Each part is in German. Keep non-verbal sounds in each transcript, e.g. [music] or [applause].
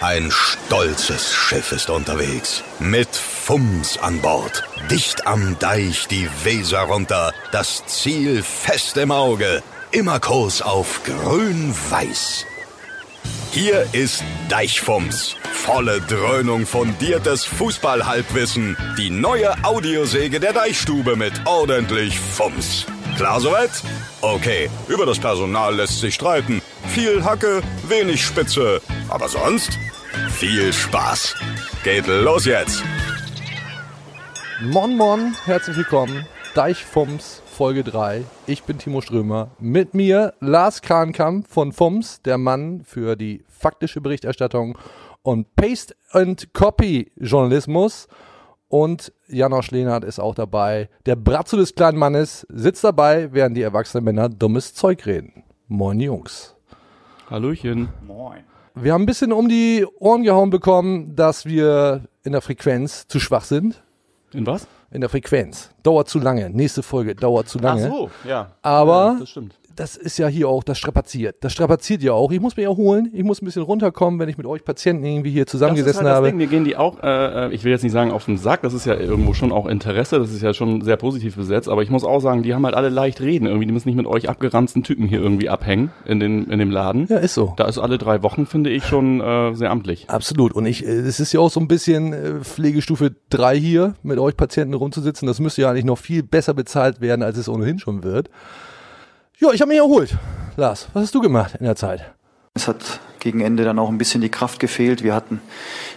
Ein stolzes Schiff ist unterwegs. Mit Fums an Bord. Dicht am Deich die Weser runter. Das Ziel fest im Auge. Immer Kurs auf grün-weiß. Hier ist Deichfums. Volle Dröhnung fundiertes Fußballhalbwissen. Die neue Audiosäge der Deichstube mit ordentlich Fums. Klar soweit? Okay, über das Personal lässt sich streiten. Viel Hacke, wenig Spitze. Aber sonst viel Spaß. Geht los jetzt. Mon Mon, herzlich willkommen. Deichfums, Folge 3. Ich bin Timo Strömer. Mit mir Lars Krankamp von Fums, der Mann für die faktische Berichterstattung und Paste and Copy Journalismus. Und Janosch Lehnert ist auch dabei. Der Bratzo des kleinen Mannes sitzt dabei, während die erwachsenen Männer dummes Zeug reden. Moin Jungs. Hallöchen. Moin. Wir haben ein bisschen um die Ohren gehauen bekommen, dass wir in der Frequenz zu schwach sind. In was? In der Frequenz. Dauert zu lange. Nächste Folge dauert zu lange. Ach so, ja. Aber- Ja, das stimmt. Das ist ja hier auch, das strapaziert. Das strapaziert ja auch. Ich muss mich erholen. Ich muss ein bisschen runterkommen, wenn ich mit euch Patienten irgendwie hier Das ist zusammengesessen halt das habe. Ding. Mir gehen die auch, äh, äh, ich will jetzt nicht sagen auf den Sack, das ist ja irgendwo schon auch Interesse, das ist ja schon sehr positiv besetzt, aber ich muss auch sagen, die haben halt alle leicht reden. Irgendwie, die müssen nicht mit euch abgeranzten Typen hier irgendwie abhängen in, den, in dem Laden. Ja, ist so. Da ist alle drei Wochen, finde ich, schon äh, sehr amtlich. Absolut. Und ich, äh, es ist ja auch so ein bisschen äh, Pflegestufe 3 hier, mit euch Patienten rumzusitzen. Das müsste ja eigentlich noch viel besser bezahlt werden, als es ohnehin schon wird. Ja, ich habe mich erholt. Lars, was hast du gemacht in der Zeit? Es hat gegen Ende dann auch ein bisschen die Kraft gefehlt. Wir hatten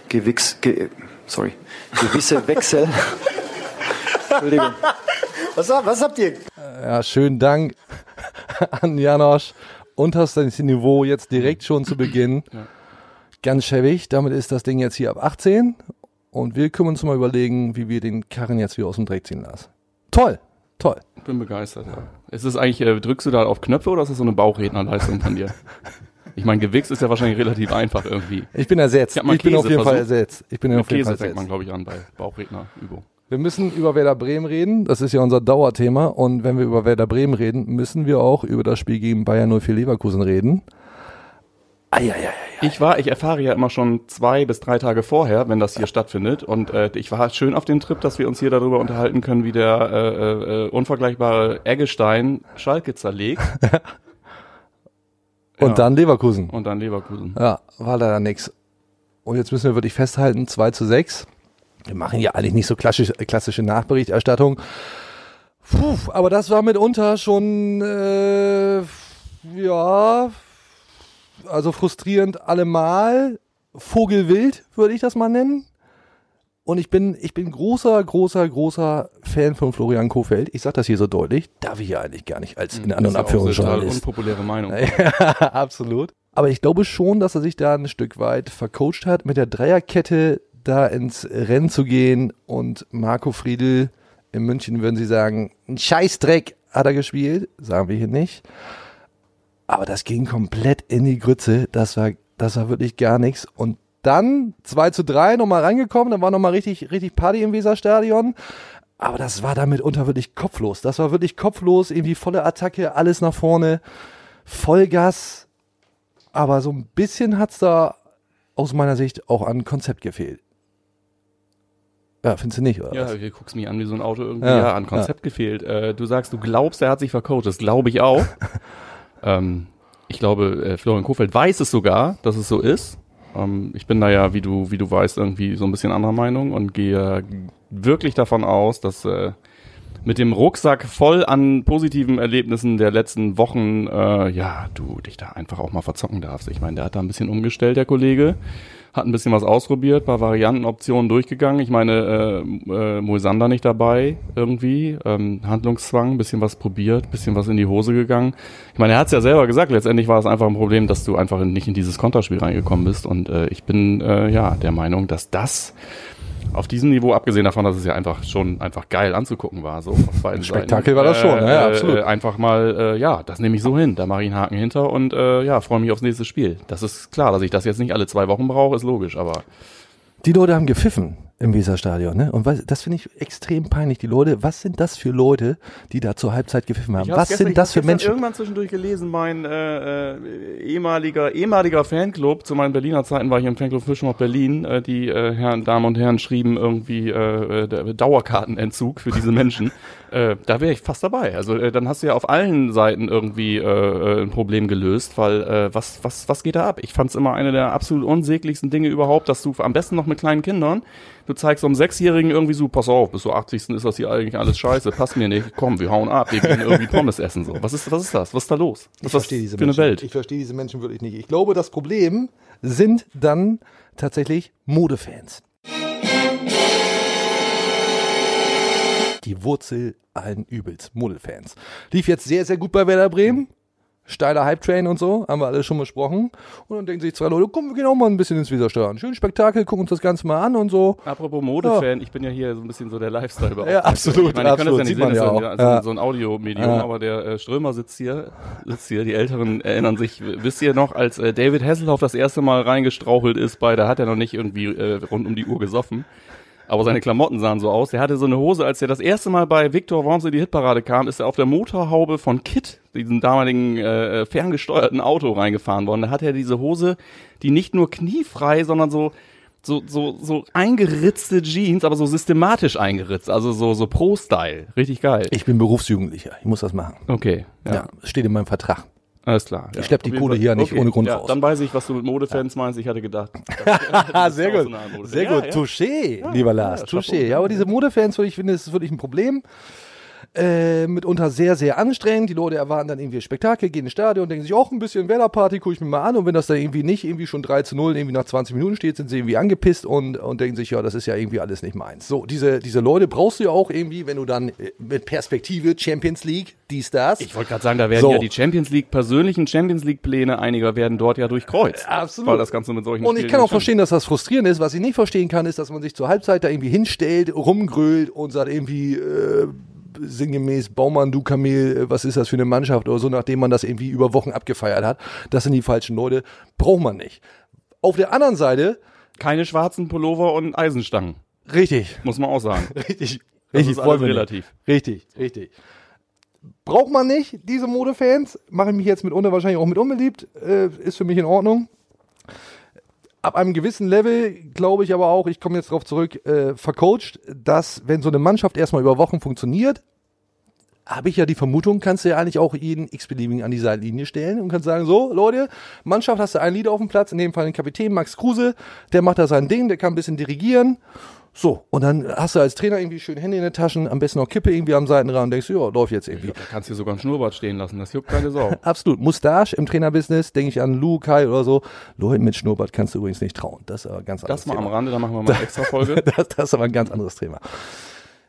gewix, ge, sorry, gewisse [laughs] Wechsel. Entschuldigung. Was, was habt ihr? Ja, schönen Dank an Janosch. Unterstes Niveau jetzt direkt schon zu Beginn. Ganz schäbig. Damit ist das Ding jetzt hier ab 18. Und wir können uns mal überlegen, wie wir den Karren jetzt wieder aus dem Dreck ziehen lassen. Toll, toll. Ich bin begeistert, ja. Ist es eigentlich, äh, drückst du da auf Knöpfe oder ist das so eine Bauchrednerleistung von dir? Ich meine, Gewichs ist ja wahrscheinlich relativ einfach irgendwie. Ich bin ersetzt. Ich Ich bin auf jeden Fall ersetzt. Ich bin Mit auf jeden Käse Fall fängt man, ersetzt. glaube ich, an bei Bauchrednerübung. Wir müssen über Werder Bremen reden. Das ist ja unser Dauerthema. Und wenn wir über Werder Bremen reden, müssen wir auch über das Spiel gegen Bayern 04 Leverkusen reden. Eieiei. Ich war, ich erfahre ja immer schon zwei bis drei Tage vorher, wenn das hier stattfindet. Und äh, ich war schön auf dem Trip, dass wir uns hier darüber unterhalten können, wie der äh, äh, unvergleichbare Eggestein Schalke zerlegt [laughs] Und Ja. dann Leverkusen. und dann Leverkusen. Ja, war leider nix. Und jetzt müssen wir wirklich festhalten, 2 zu 6. Wir machen ja eigentlich nicht so klassisch, klassische Nachberichterstattung. Puh, aber das war mitunter schon, äh, ja, also frustrierend allemal. Vogelwild, würde ich das mal nennen. Und ich bin, ich bin großer, großer, großer Fan von Florian Kofeld. Ich sage das hier so deutlich. Darf ich ja eigentlich gar nicht als in anderen Das ist ja auch eine total Abführungsjournalist. unpopuläre Meinung. [laughs] Ja, absolut. Aber ich glaube schon, dass er sich da ein Stück weit vercoacht hat, mit der Dreierkette da ins Rennen zu gehen. Und Marco Friedl in München würden sie sagen, ein Scheißdreck hat er gespielt. Sagen wir hier nicht. Aber das ging komplett in die Grütze. Das war, das war wirklich gar nichts. Und dann 2 zu 3 nochmal reingekommen. Dann war nochmal richtig, richtig Party im Weserstadion. Aber das war damit unter wirklich kopflos. Das war wirklich kopflos. Irgendwie volle Attacke, alles nach vorne. Vollgas. Aber so ein bisschen hat's da aus meiner Sicht auch an Konzept gefehlt. Ja, findest du nicht, oder? Ja, was? du guckst mich an wie so ein Auto irgendwie. Ja, Ja, an Konzept gefehlt. Äh, du sagst, du glaubst, er hat sich vercoacht. Das glaube ich auch. [laughs] ähm, ich glaube, äh, Florian Kofeld weiß es sogar, dass es so ist. Ähm, ich bin da ja, wie du, wie du weißt, irgendwie so ein bisschen anderer Meinung und gehe wirklich davon aus, dass äh, mit dem Rucksack voll an positiven Erlebnissen der letzten Wochen, äh, ja, du dich da einfach auch mal verzocken darfst. Ich meine, der hat da ein bisschen umgestellt, der Kollege. Hat ein bisschen was ausprobiert, paar Variantenoptionen durchgegangen. Ich meine, äh, äh, Moisander nicht dabei irgendwie. Ähm, Handlungszwang, bisschen was probiert, bisschen was in die Hose gegangen. Ich meine, er hat es ja selber gesagt, letztendlich war es einfach ein Problem, dass du einfach nicht in dieses Konterspiel reingekommen bist. Und äh, ich bin äh, ja der Meinung, dass das auf diesem Niveau, abgesehen davon, dass es ja einfach schon einfach geil anzugucken war, so auf beiden Spektakel Seiten, war das schon, ja, ja, äh, absolut. Äh, einfach mal, äh, ja, das nehme ich so hin, da mache ich einen Haken hinter und äh, ja, freue mich aufs nächste Spiel. Das ist klar, dass ich das jetzt nicht alle zwei Wochen brauche, ist logisch, aber Die Leute haben gepfiffen. Im Weserstadion, ne? Und was, das finde ich extrem peinlich. Die Leute, was sind das für Leute, die da zur Halbzeit gepfiffen haben? Ich Was gestern- sind das ich für hab's gestern Menschen? irgendwann zwischendurch gelesen, mein äh, äh, ehemaliger ehemaliger Fanclub, zu meinen Berliner Zeiten war ich im Fanclub Fischmob Berlin, äh, die äh, Herren, Damen und Herren schrieben irgendwie äh, äh, Dauerkartenentzug für diese Menschen. [laughs] äh, da wäre ich fast dabei. Also äh, dann hast du ja auf allen Seiten irgendwie äh, äh, ein Problem gelöst, weil äh, was, was, was geht da ab? Ich fand es immer eine der absolut unsäglichsten Dinge überhaupt, dass du am besten noch mit kleinen Kindern, du zeigst so einem Sechsjährigen irgendwie so, pass auf, bis zur 80. ist das hier eigentlich alles scheiße, passt mir nicht, komm, wir hauen ab, wir gehen irgendwie Pommes essen so. Was ist, was ist das? Was ist da los? Was Ich verstehe diese für eine Menschen. Welt? Ich verstehe diese Menschen wirklich nicht. Ich glaube, das Problem sind dann tatsächlich Modefans. Die Wurzel allen Übels, Modefans. Lief jetzt sehr, sehr gut bei Werder Bremen. Steiler Hype-Train und so, haben wir alles schon besprochen. Und dann denken sich zwei Leute, komm, wir gehen auch mal ein bisschen ins Weserstadion. Schön Spektakel, gucken uns das Ganze mal an und so. Apropos Modefan, ich bin ja hier so ein bisschen so der lifestyle Ja, absolut, Ich meine, ich kann das absolut, ja nicht sehen, man das ist ja ja so, Ja. ein Audiomedium, Ja. aber der äh, Strömer sitzt hier, sitzt hier, die Älteren erinnern sich, wisst ihr noch, als äh, David Hasselhoff das erste Mal reingestrauchelt ist bei, da hat er noch nicht irgendwie äh, rund um die Uhr gesoffen. Aber seine Klamotten sahen so aus. Der hatte so eine Hose, als er das erste Mal bei Victor Worms in die Hitparade kam, ist er auf der Motorhaube von Kit, diesem damaligen äh, ferngesteuerten Auto, reingefahren worden. Da hatte er diese Hose, die nicht nur kniefrei, sondern so so, so, so eingeritzte Jeans, aber so systematisch eingeritzt, also so, so Pro-Style. Richtig geil. Ich bin Berufsjugendlicher, ich muss das machen. Okay, ja, Ja, es steht in meinem Vertrag. Alles klar. Ich schlepp die Kohle hier nicht ohne Grund ja, raus. Dann weiß ich, was du mit Modefans meinst. Ich hatte gedacht. [laughs] Sehr gut. Sehr gut. Ja, ja. Touché, lieber Lars. ja, Touché. Ja, aber diese Modefans, ich finde, das ist wirklich ein Problem. Äh, mitunter sehr, sehr anstrengend. Die Leute erwarten dann irgendwie ein Spektakel, gehen ins Stadion, denken sich, auch ein bisschen Werder-Party, gucke ich mir mal an. Und wenn das dann irgendwie nicht irgendwie schon 3 zu 0 irgendwie nach 20 Minuten steht, sind sie irgendwie angepisst und, und denken sich, ja, das ist ja irgendwie alles nicht meins. So, diese, diese Leute brauchst du ja auch irgendwie, wenn du dann äh, mit Perspektive Champions League, dies, das. Ich wollte gerade sagen, da werden So. ja die Champions League, persönlichen Champions League Pläne einiger werden dort ja durchkreuzt. Absolut. Weil das Ganze mit solchen Und ich Spielen kann auch verstehen, dass das frustrierend ist. Was ich nicht verstehen kann, ist, dass man sich zur Halbzeit da irgendwie hinstellt, rumgrölt und sagt irgendwie äh, sinngemäß Baumann, du Kamel, äh, was ist das für eine Mannschaft oder so, nachdem man das irgendwie über Wochen abgefeiert hat. Das sind die falschen Leute. Braucht man nicht. Auf der anderen Seite, Keine schwarzen Pullover und Eisenstangen, richtig, muss man auch sagen. [laughs] richtig, Das richtig, ist relativ. Richtig, richtig. Braucht man nicht, diese Modefans. Mache ich mich jetzt mitunter wahrscheinlich auch mit unbeliebt. Äh, ist für mich in Ordnung. Ab einem gewissen Level glaube ich aber auch, ich komme jetzt darauf zurück, äh, vercoacht, dass wenn so eine Mannschaft erstmal über Wochen funktioniert, habe ich ja die Vermutung, kannst du ja eigentlich auch jeden x-beliebigen an die Seitenlinie stellen und kannst sagen, so Leute, Mannschaft hast du einen Leader auf dem Platz, in dem Fall den Kapitän Max Kruse, der macht da sein Ding, der kann ein bisschen dirigieren. So, und dann hast du als Trainer irgendwie schön Hände in den Taschen, am besten noch Kippe irgendwie am Seitenrand und denkst, ja, läuft jetzt irgendwie. Da kannst du sogar ein Schnurrbart stehen lassen, das juckt keine Sau. [laughs] Absolut. Mustache im Trainerbusiness, denke ich an Lou, Kai oder so. Leuten mit Schnurrbart kannst du übrigens nicht trauen. Das ist aber ein ganz anderes Das mal am Thema. Rande, da machen wir mal eine extra Folge. [laughs] Das, das ist aber ein ganz anderes Thema.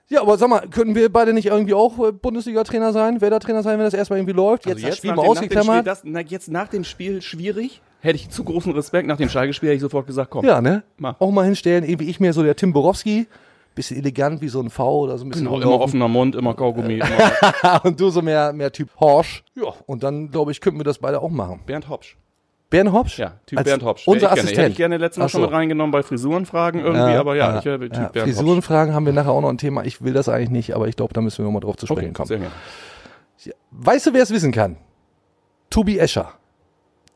Ja, aber sag mal, können wir beide nicht irgendwie auch äh, Bundesliga-Trainer sein, Werder-Trainer sein, wenn das erstmal irgendwie läuft? Jetzt, Also das Spiel mal dem Spiel, ausgeklammert. das, na, jetzt nach dem Spiel schwierig. Hätte ich zu großen Respekt. Nach dem Schalke-Spiel hätte ich sofort gesagt, komm. Ja, ne? Mach. Auch mal hinstellen, irgendwie ich mir so der Tim Borowski, bisschen elegant wie so ein V oder so ein bisschen Genau, immer offener Mund, immer Kaugummi. Immer [laughs] und du so mehr, mehr Typ Horsch. Ja, und dann, glaube ich, könnten wir das beide auch machen. Bernd Hopsch. Bernd Hopsch? Ja, Typ Als Bernd Hopsch. Unser ich gerne. Assistent. Hätte ich gerne letztes Mal Ach schon so. mit reingenommen bei Frisurenfragen irgendwie, aber ja, ich wäre Typ ja, Bernd Hopsch. Frisurenfragen haben wir nachher auch noch ein Thema. Ich will das eigentlich nicht, aber ich glaube, da müssen wir nochmal drauf zu sprechen Okay, kommen. sehr gerne. Weißt du, wer es wissen kann? Tobi Escher.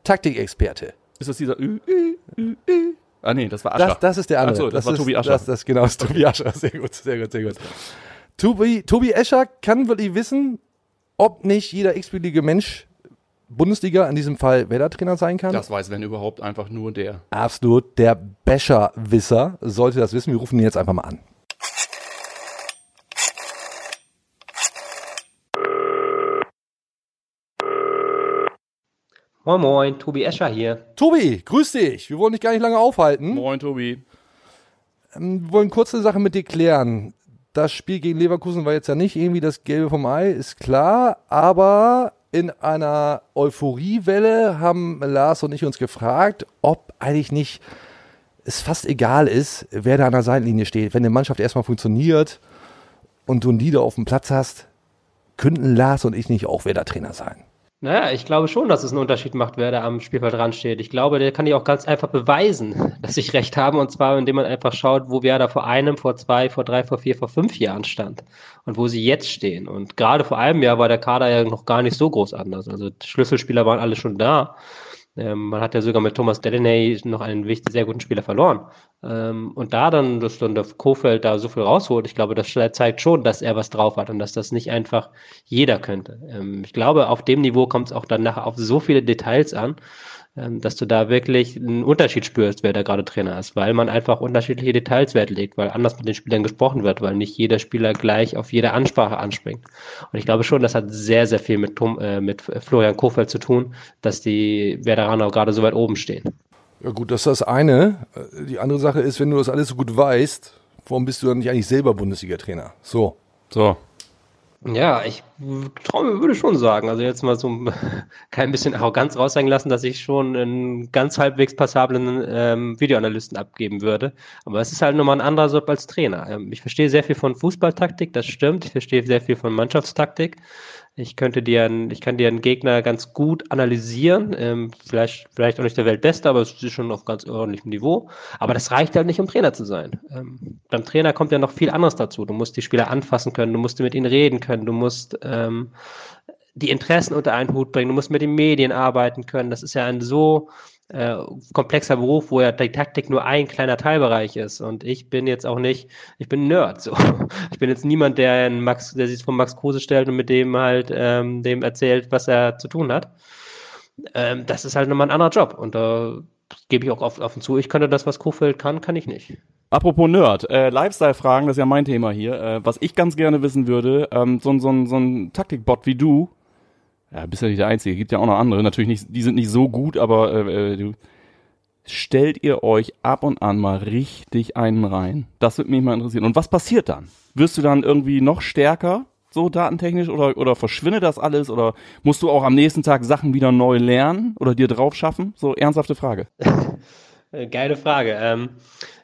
Taktikexperte. Ist das dieser Ü, Ü, Ü, Ü? Ah nee, das war Ascher. Das, das ist der andere. Ach so, das, war ist, Tobi Ascher. Das, das, genau, das ist Tobi Ascher. Sehr gut, sehr gut, sehr gut. Tobi, Tobi Escher kann wirklich wissen, ob nicht jeder x-beliebige Mensch Bundesliga, in diesem Fall Werder-Trainer sein kann. das weiß, wenn überhaupt, einfach nur der. Absolut. Der Becher-Wisser sollte das wissen. Wir rufen ihn jetzt einfach mal an. Moin Moin, Tobi Escher hier. Tobi, grüß dich. Wir wollen dich gar nicht lange aufhalten. Moin, Tobi. Wir wollen kurze Sache mit dir klären. Das Spiel gegen Leverkusen war jetzt ja nicht irgendwie das Gelbe vom Ei, ist klar. Aber in einer Euphoriewelle haben Lars und ich uns gefragt, ob eigentlich nicht es fast egal ist, wer da an der Seitenlinie steht. Wenn eine Mannschaft erstmal funktioniert und du einen Leader auf dem Platz hast, könnten Lars und ich nicht auch Werder-Trainer sein. Naja, ich glaube schon, dass es einen Unterschied macht, wer da am Spielfeld dran steht. Ich glaube, der kann ich auch ganz einfach beweisen, [laughs] dass ich recht habe. Und zwar, indem man einfach schaut, wo wer da vor einem, vor zwei, vor drei, vor vier, vor fünf Jahren stand. Und wo sie jetzt stehen. Und gerade vor einem Jahr war der Kader ja noch gar nicht so groß anders. Also Schlüsselspieler waren alle schon da. Ähm, man hat ja sogar mit Thomas Delaney noch einen wichtig, sehr guten Spieler verloren. Ähm, und da dann, dass dann der Kofeld da so viel rausholt, ich glaube, das zeigt schon, dass er was drauf hat und dass das nicht einfach jeder könnte. Ähm, ich glaube, auf dem Niveau kommt es auch dann nachher auf so viele Details an, dass du da wirklich einen Unterschied spürst, wer da gerade Trainer ist, weil man einfach unterschiedliche Details Wert legt, weil anders mit den Spielern gesprochen wird, weil nicht jeder Spieler gleich auf jede Ansprache anspringt. Und ich glaube schon, das hat sehr, sehr viel mit, Tom, äh, mit Florian Kofeld zu tun, dass die Veteraner gerade so weit oben stehen. Ja gut, das ist das eine. Die andere Sache ist, wenn du das alles so gut weißt, warum bist du dann nicht eigentlich selber Bundesliga-Trainer? So. So. Ja, ich traue, würde schon sagen, also jetzt mal so [laughs] kein bisschen Arroganz raushängen lassen, dass ich schon einen ganz halbwegs passablen ähm, Videoanalysten abgeben würde. Aber es ist halt nochmal ein anderer Job als Trainer. Ähm, ich verstehe sehr viel von Fußballtaktik, das stimmt. Ich verstehe sehr viel von Mannschaftstaktik. Ich könnte dir, einen, ich kann dir einen Gegner ganz gut analysieren. Ähm, vielleicht, vielleicht auch nicht der Weltbeste, aber es ist schon auf ganz ordentlichem Niveau. Aber das reicht halt nicht, um Trainer zu sein. Ähm, beim Trainer kommt ja noch viel anderes dazu. Du musst die Spieler anfassen können, du musst mit ihnen reden können, du musst ähm, die Interessen unter einen Hut bringen, du musst mit den Medien arbeiten können. Das ist ja ein so äh, komplexer Beruf, wo ja die Taktik nur ein kleiner Teilbereich ist. Und ich bin jetzt auch nicht, ich bin Nerd. So. [laughs] Ich bin jetzt niemand, der einen Max, der sich von Max Kruse stellt und mit dem halt ähm, dem erzählt, was er zu tun hat. Ähm, das ist halt nochmal ein anderer Job. Und da gebe ich auch offen zu, ich könnte das, was Kofeld kann, kann ich nicht. Apropos Nerd, äh, Lifestyle-Fragen, das ist ja mein Thema hier. Äh, was ich ganz gerne wissen würde, ähm, so, so, so ein Taktikbot wie du, ja, bist ja nicht der Einzige, gibt ja auch noch andere, natürlich nicht, die sind nicht so gut, aber äh, äh, du, stellt ihr euch ab und an mal richtig einen rein? Das würde mich mal interessieren. Und was passiert dann? Wirst du dann irgendwie noch stärker, so datentechnisch, oder, oder verschwindet das alles? Oder musst du auch am nächsten Tag Sachen wieder neu lernen oder dir drauf schaffen? So ernsthafte Frage. Geile Frage. Ähm,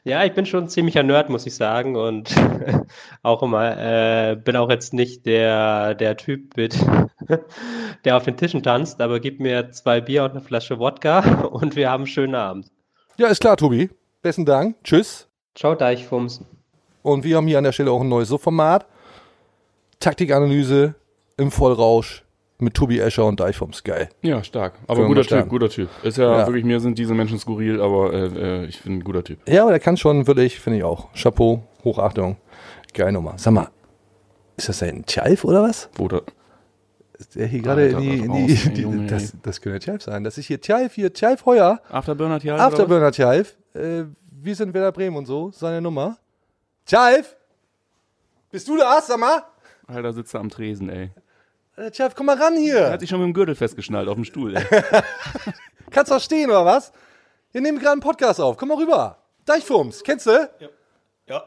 ja, ich bin schon ein ziemlicher Nerd, muss ich sagen. Und [laughs] auch immer, äh, bin auch jetzt nicht der, der Typ mit, [laughs] der auf den Tischen tanzt, aber gib mir zwei Bier und eine Flasche Wodka [laughs] und wir haben einen schönen Abend. Ja, ist klar, Tobi. Besten Dank. Tschüss. Ciao, Deichfums. Und wir haben hier an der Stelle auch ein neues Subformat. Taktikanalyse im Vollrausch mit Tobi Escher und Deichfums. Geil. Ja, stark. Aber Können guter. Typ, guter Typ. Ist ja, Ja. wirklich, mir sind diese Menschen skurril, aber äh, äh, ich bin ein guter Typ. Ja, aber der kann schon wirklich, finde ich auch. Chapeau, Hochachtung. Geil Nummer. Sag mal, ist das ein Tjalf oder was? Ist Der hier gerade in die, in die, raus, die Junge, das, das könnte Tjalf sein. Das ist hier Tjalf, hier Tjalf Heuer, Afterburner Tjalf? Afterburner Tjalf. Äh, wir sind Werder Bremen und so, seine Nummer. Tjalf! Bist du da, sag mal? Alter, sitzt er am Tresen, ey. Äh, Tjalf, komm mal ran Er hier. hat sich schon mit dem Gürtel festgeschnallt auf dem Stuhl, ey. [laughs] Kannst du auch stehen, oder was? Wir nehmen gerade einen Podcast auf. Komm mal rüber. Deichfums, kennst du? Ja,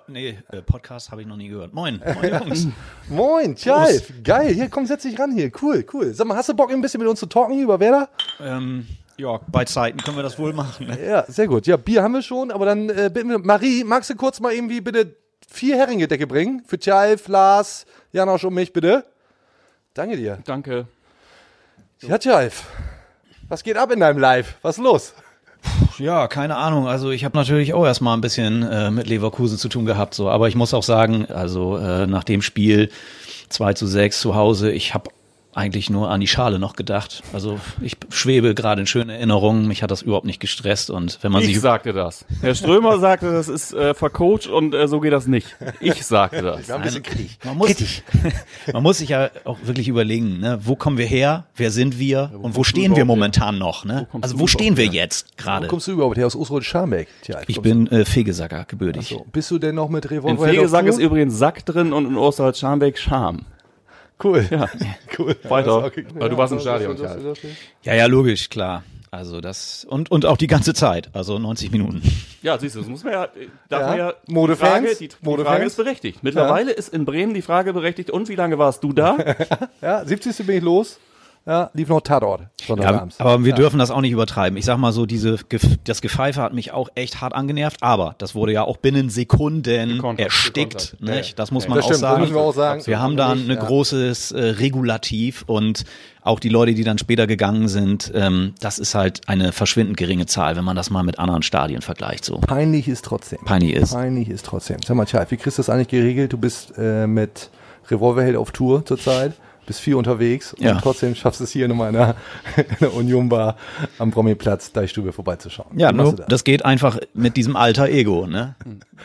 nee, äh, Podcast habe ich noch nie gehört. Moin, moin [laughs] Jungs. Moin, Tjalf. Geil. Hier, komm, setz dich ran hier. Cool, cool. Sag mal, hast du Bock, ein bisschen mit uns zu talken hier über Werder? ähm, ja, bei Zeiten können wir das wohl machen. Ne? Ja, sehr gut. Ja, Bier haben wir schon, aber dann äh, bitten wir, Marie, magst du kurz mal irgendwie bitte vier Heringgedecke bringen? Für Tjalf, Lars, Janosch und mich, bitte. Danke dir. Danke. Ja, Tjalf. Was geht ab in deinem Live? Was ist los? Ja, keine Ahnung. Also ich habe natürlich auch erstmal ein bisschen äh, mit Leverkusen zu tun gehabt, so. Aber ich muss auch sagen, also äh, nach dem Spiel 2 zu 6 zu Hause, ich habe eigentlich nur an die Schale noch gedacht. Also ich schwebe gerade in schönen Erinnerungen. Mich hat das überhaupt nicht gestresst und wenn man Ich sich sagte das. Herr Strömer sagte, das ist äh, vercoacht und äh, so geht das nicht. Ich sagte das. ein bisschen kritisch. Man muss, [laughs] man muss sich ja auch wirklich überlegen, ne? wo kommen wir her, wer sind wir und wo stehen wir momentan noch? Ne? kommst Also wo stehen wir her? jetzt Wo gerade? kommst du überhaupt her? Aus Osrod-Scharmbeck? Tjalf. Ich bin äh, Fegesacker, gebürtig. So. Bist du denn noch mit In Revolver Fegesack auf ist übrigens Sack drin und in Osterholz-Scharmbeck Scham. Cool. Ja, [laughs] cool. Weiter. Okay. Weil du warst im Stadion, das- das- das- Ja, ja, logisch, klar. Also das und und auch die ganze Zeit, also 90 Minuten. ja siehst du, das muss man ja, darf Ja. man ja, die Modefans? Frage, die, die Modefans? Frage ist berechtigt. Mittlerweile ist in Bremen die Frage berechtigt, und wie lange warst du da? [laughs] Ja, 70. bin ich los. Ja, lief noch Tatort. Ja, aber wir dürfen das auch nicht übertreiben. Ich sag mal so, diese das Gepfeife hat mich auch echt hart angenervt, aber das wurde ja auch binnen Sekunden Gekontert, erstickt. gekontert. Nicht? Das muss Ja, man das auch das sagen. wir auch sagen. Wir haben da ein Ja. großes äh, Regulativ und auch die Leute, die dann später gegangen sind, ähm, das ist halt eine verschwindend geringe Zahl, wenn man das mal mit anderen Stadien vergleicht. So Peinlich ist trotzdem. peinlich ist. Peinlich ist trotzdem. Sag mal, Charles, wie kriegst du das eigentlich geregelt? Du bist äh, mit Revolverheld auf Tour zurzeit, bist viel unterwegs Ja. und trotzdem schaffst du es hier nochmal in der, [laughs] in der Union Bar am Bromiplatz Deichstube vorbeizuschauen. Ja, nur, du das geht einfach mit diesem alter Ego. Ne?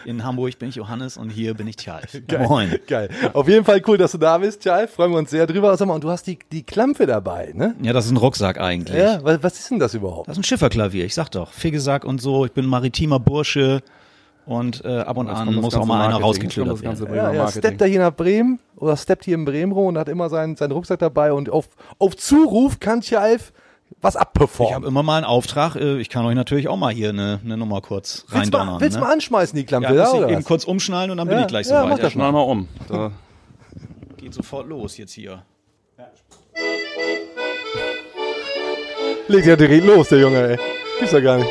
In Hamburg bin ich Johannes und hier bin ich Charles. [laughs] Moin. Geil. Auf jeden Fall cool, dass du da bist, Charles. Freuen wir uns sehr drüber. Sag mal, und du hast die, die Klampe dabei, ne? Ja, das ist ein Rucksack eigentlich. Ja, was, was ist denn das überhaupt? Das ist ein Schifferklavier, ich sag doch. Figgesack und so. Ich bin maritimer Bursche und äh, ab und an muss auch mal einer Marketing, das ganze werden. Ja, ja, steppt er hier nach Bremen oder steppt hier in Bremen rum und hat immer seinen, seinen Rucksack dabei und auf, auf Zuruf kann Charles was Ich habe abperformen. immer mal einen Auftrag. äh, Ich kann euch natürlich auch mal hier eine, eine Nummer kurz Willst du mal, reindonnern. willst du ne? mal anschmeißen, die Klampe? ja, Ja, oder eben was? kurz umschnallen und dann bin Ja, ich gleich ja, soweit. das Schnall mal um. [laughs] Da, Geht sofort los jetzt hier. Legt ja direkt los, der Junge, ey. Gibt's ja gar nicht.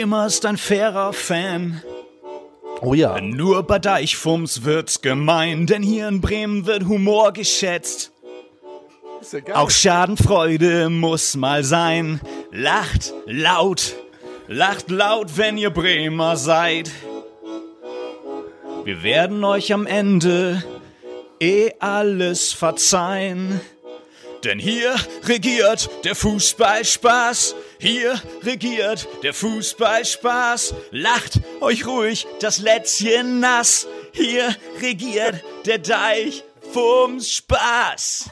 Bremer ist ein fairer Fan. Oh ja. Nur bei Deichfums wird's gemein, denn hier in Bremen wird Humor geschätzt. Ist ja. Auch Schadenfreude muss mal sein. Lacht laut, lacht laut, wenn ihr Bremer seid. Wir werden euch am Ende eh alles verzeihen. Denn hier regiert der Fußballspaß. Hier regiert der Fußballspaß. Lacht euch ruhig das Lätzchen nass. Hier regiert der Deich Fums Spaß.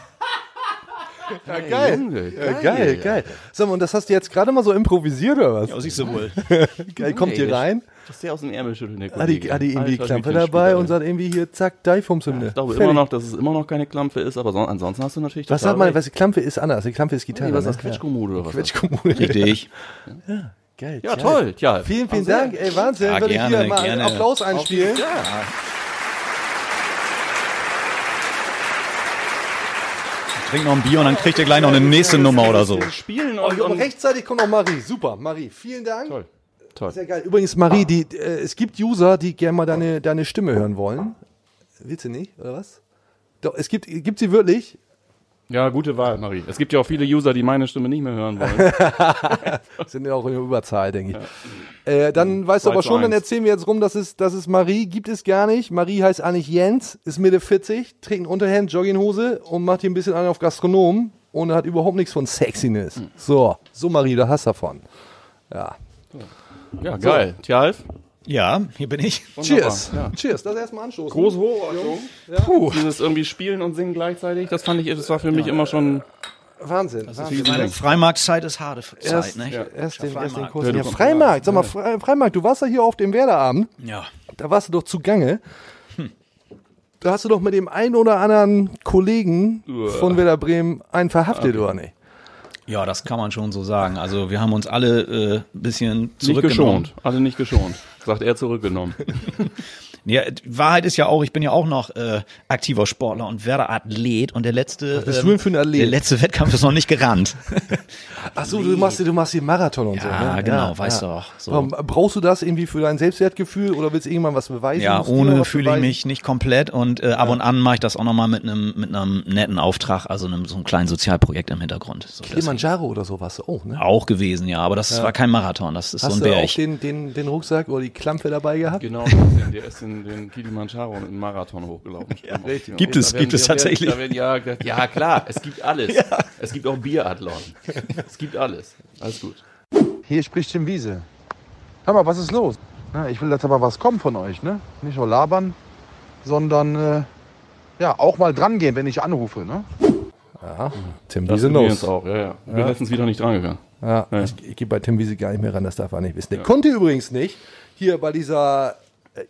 Ja, geil. Junge, Ja, geil, geil. Sag mal, und das hast du jetzt gerade mal so improvisiert oder was? Ja, siehst du wohl. [laughs] Geil, kommt hier rein, dass der aus dem Ärmel schüttelt, der hat die, Kollege. hat die irgendwie die Alter Klampe dabei und sagt irgendwie hier, zack, Dive-Hymne. Ich glaube Fertig. immer noch, dass es immer noch keine Klampe ist, aber son ansonsten hast du natürlich Was sagt man, was die Klampe ist anders. Die Klampe ist Gitarre. Nee, was ist ne? das, Quetschkommode oder was? Quetschkommode. Richtig. Geil. Ja, geil. toll. Ja, Vielen, vielen sehr. Dank. Ey, Wahnsinn. Ja, Würde ich gerne, hier mal einen. Applaus einspielen. Trink noch ein Bier und dann kriegt ihr gleich noch eine nächste Nummer oder so. Wir Spielen Oh, und, und und rechtzeitig kommt noch Marie. Super, Marie. Vielen Dank. Toll. Toll. Sehr geil. Übrigens, Marie, die, äh, es gibt User, die gerne mal deine, deine Stimme hören wollen. Willst du nicht, oder was? Doch, es gibt, gibt sie wirklich. Ja, gute Wahl, Marie. Es gibt ja auch viele User, die meine Stimme nicht mehr hören wollen. [laughs] Sind ja auch in der Überzahl, denke ich. Äh, dann weißt du aber schon, dann erzählen wir jetzt rum, dass es, dass es Marie gibt es gar nicht. Marie heißt eigentlich Jens, ist Mitte 40, trägt ein Unterhemd, Jogginghose und macht hier ein bisschen einen auf Gastronom und hat überhaupt nichts von Sexiness. Hm. So, so Marie, da hast du davon. Ja. Ja, geil. Tjalf? Ja, hier bin ich. Cheers. Ja. Cheers, das erstmal anstoßen. Große Hochachtung. Puh. Dieses irgendwie Spielen und Singen gleichzeitig, das fand ich, das war für mich immer schon. Wahnsinn. Wahnsinn. Meine Freimarktzeit ist harte Zeit, Erst, ne? erst, den, erst den. Kurs. Ja, Ja, Freimarkt, sag mal, Fre- Freimarkt, du warst ja hier auf dem Werderabend, Ja. da warst du doch zugange. Hm. Da hast du doch mit dem einen oder anderen Kollegen von Werder Bremen einen verhaftet, oder nicht? Ja, das kann man schon so sagen. Also wir haben uns alle äh, ein bisschen Nicht zurückgenommen. geschont. Alle nicht geschont. Sagt er zurückgenommen. [laughs] Ja, die Wahrheit ist ja auch, ich bin ja auch noch äh, aktiver Sportler und Werder Athlet und der letzte bist du denn für ein Athlet? der letzte Wettkampf ist noch nicht gerannt. [laughs] Ach so, du machst, du machst den Marathon und so, Ja, ne? genau, weißt du auch. So. Aber brauchst du das irgendwie für dein Selbstwertgefühl oder willst du irgendwann was beweisen? Ja, ohne was fühle ich mich nicht komplett und äh, ab und an mache ich das auch nochmal mit einem mit einem netten Auftrag, also einem so einem kleinen Sozialprojekt im Hintergrund. So. Kilimanjaro oder sowas auch, ne? auch gewesen, ja, aber das war kein Marathon, das ist Hast so ein du auch Berg. den, den, den Rucksack oder die Klampe dabei gehabt? Genau, der der ist den, den Kilimanjaro im Marathon hochgelaufen. Ja, Gibt es- Da gibt es tatsächlich? Werden, ja, ja, klar, es gibt alles. [laughs] Es gibt auch Biathlon. Es gibt alles. Alles gut. Hier spricht Tim Wiese. Hör mal, was ist los? Ja, ich will, dass aber was kommt von euch, ne? Nicht nur labern, sondern äh, ja, auch mal dran gehen, wenn ich anrufe, ne? Tim Das Wiese knows. auch, ja, ja. Bin letztens wieder nicht drangegangen. Ja, Ja. ich, ich gehe bei Tim Wiese gar nicht mehr ran, das darf er nicht wissen. Der konnte übrigens nicht hier bei dieser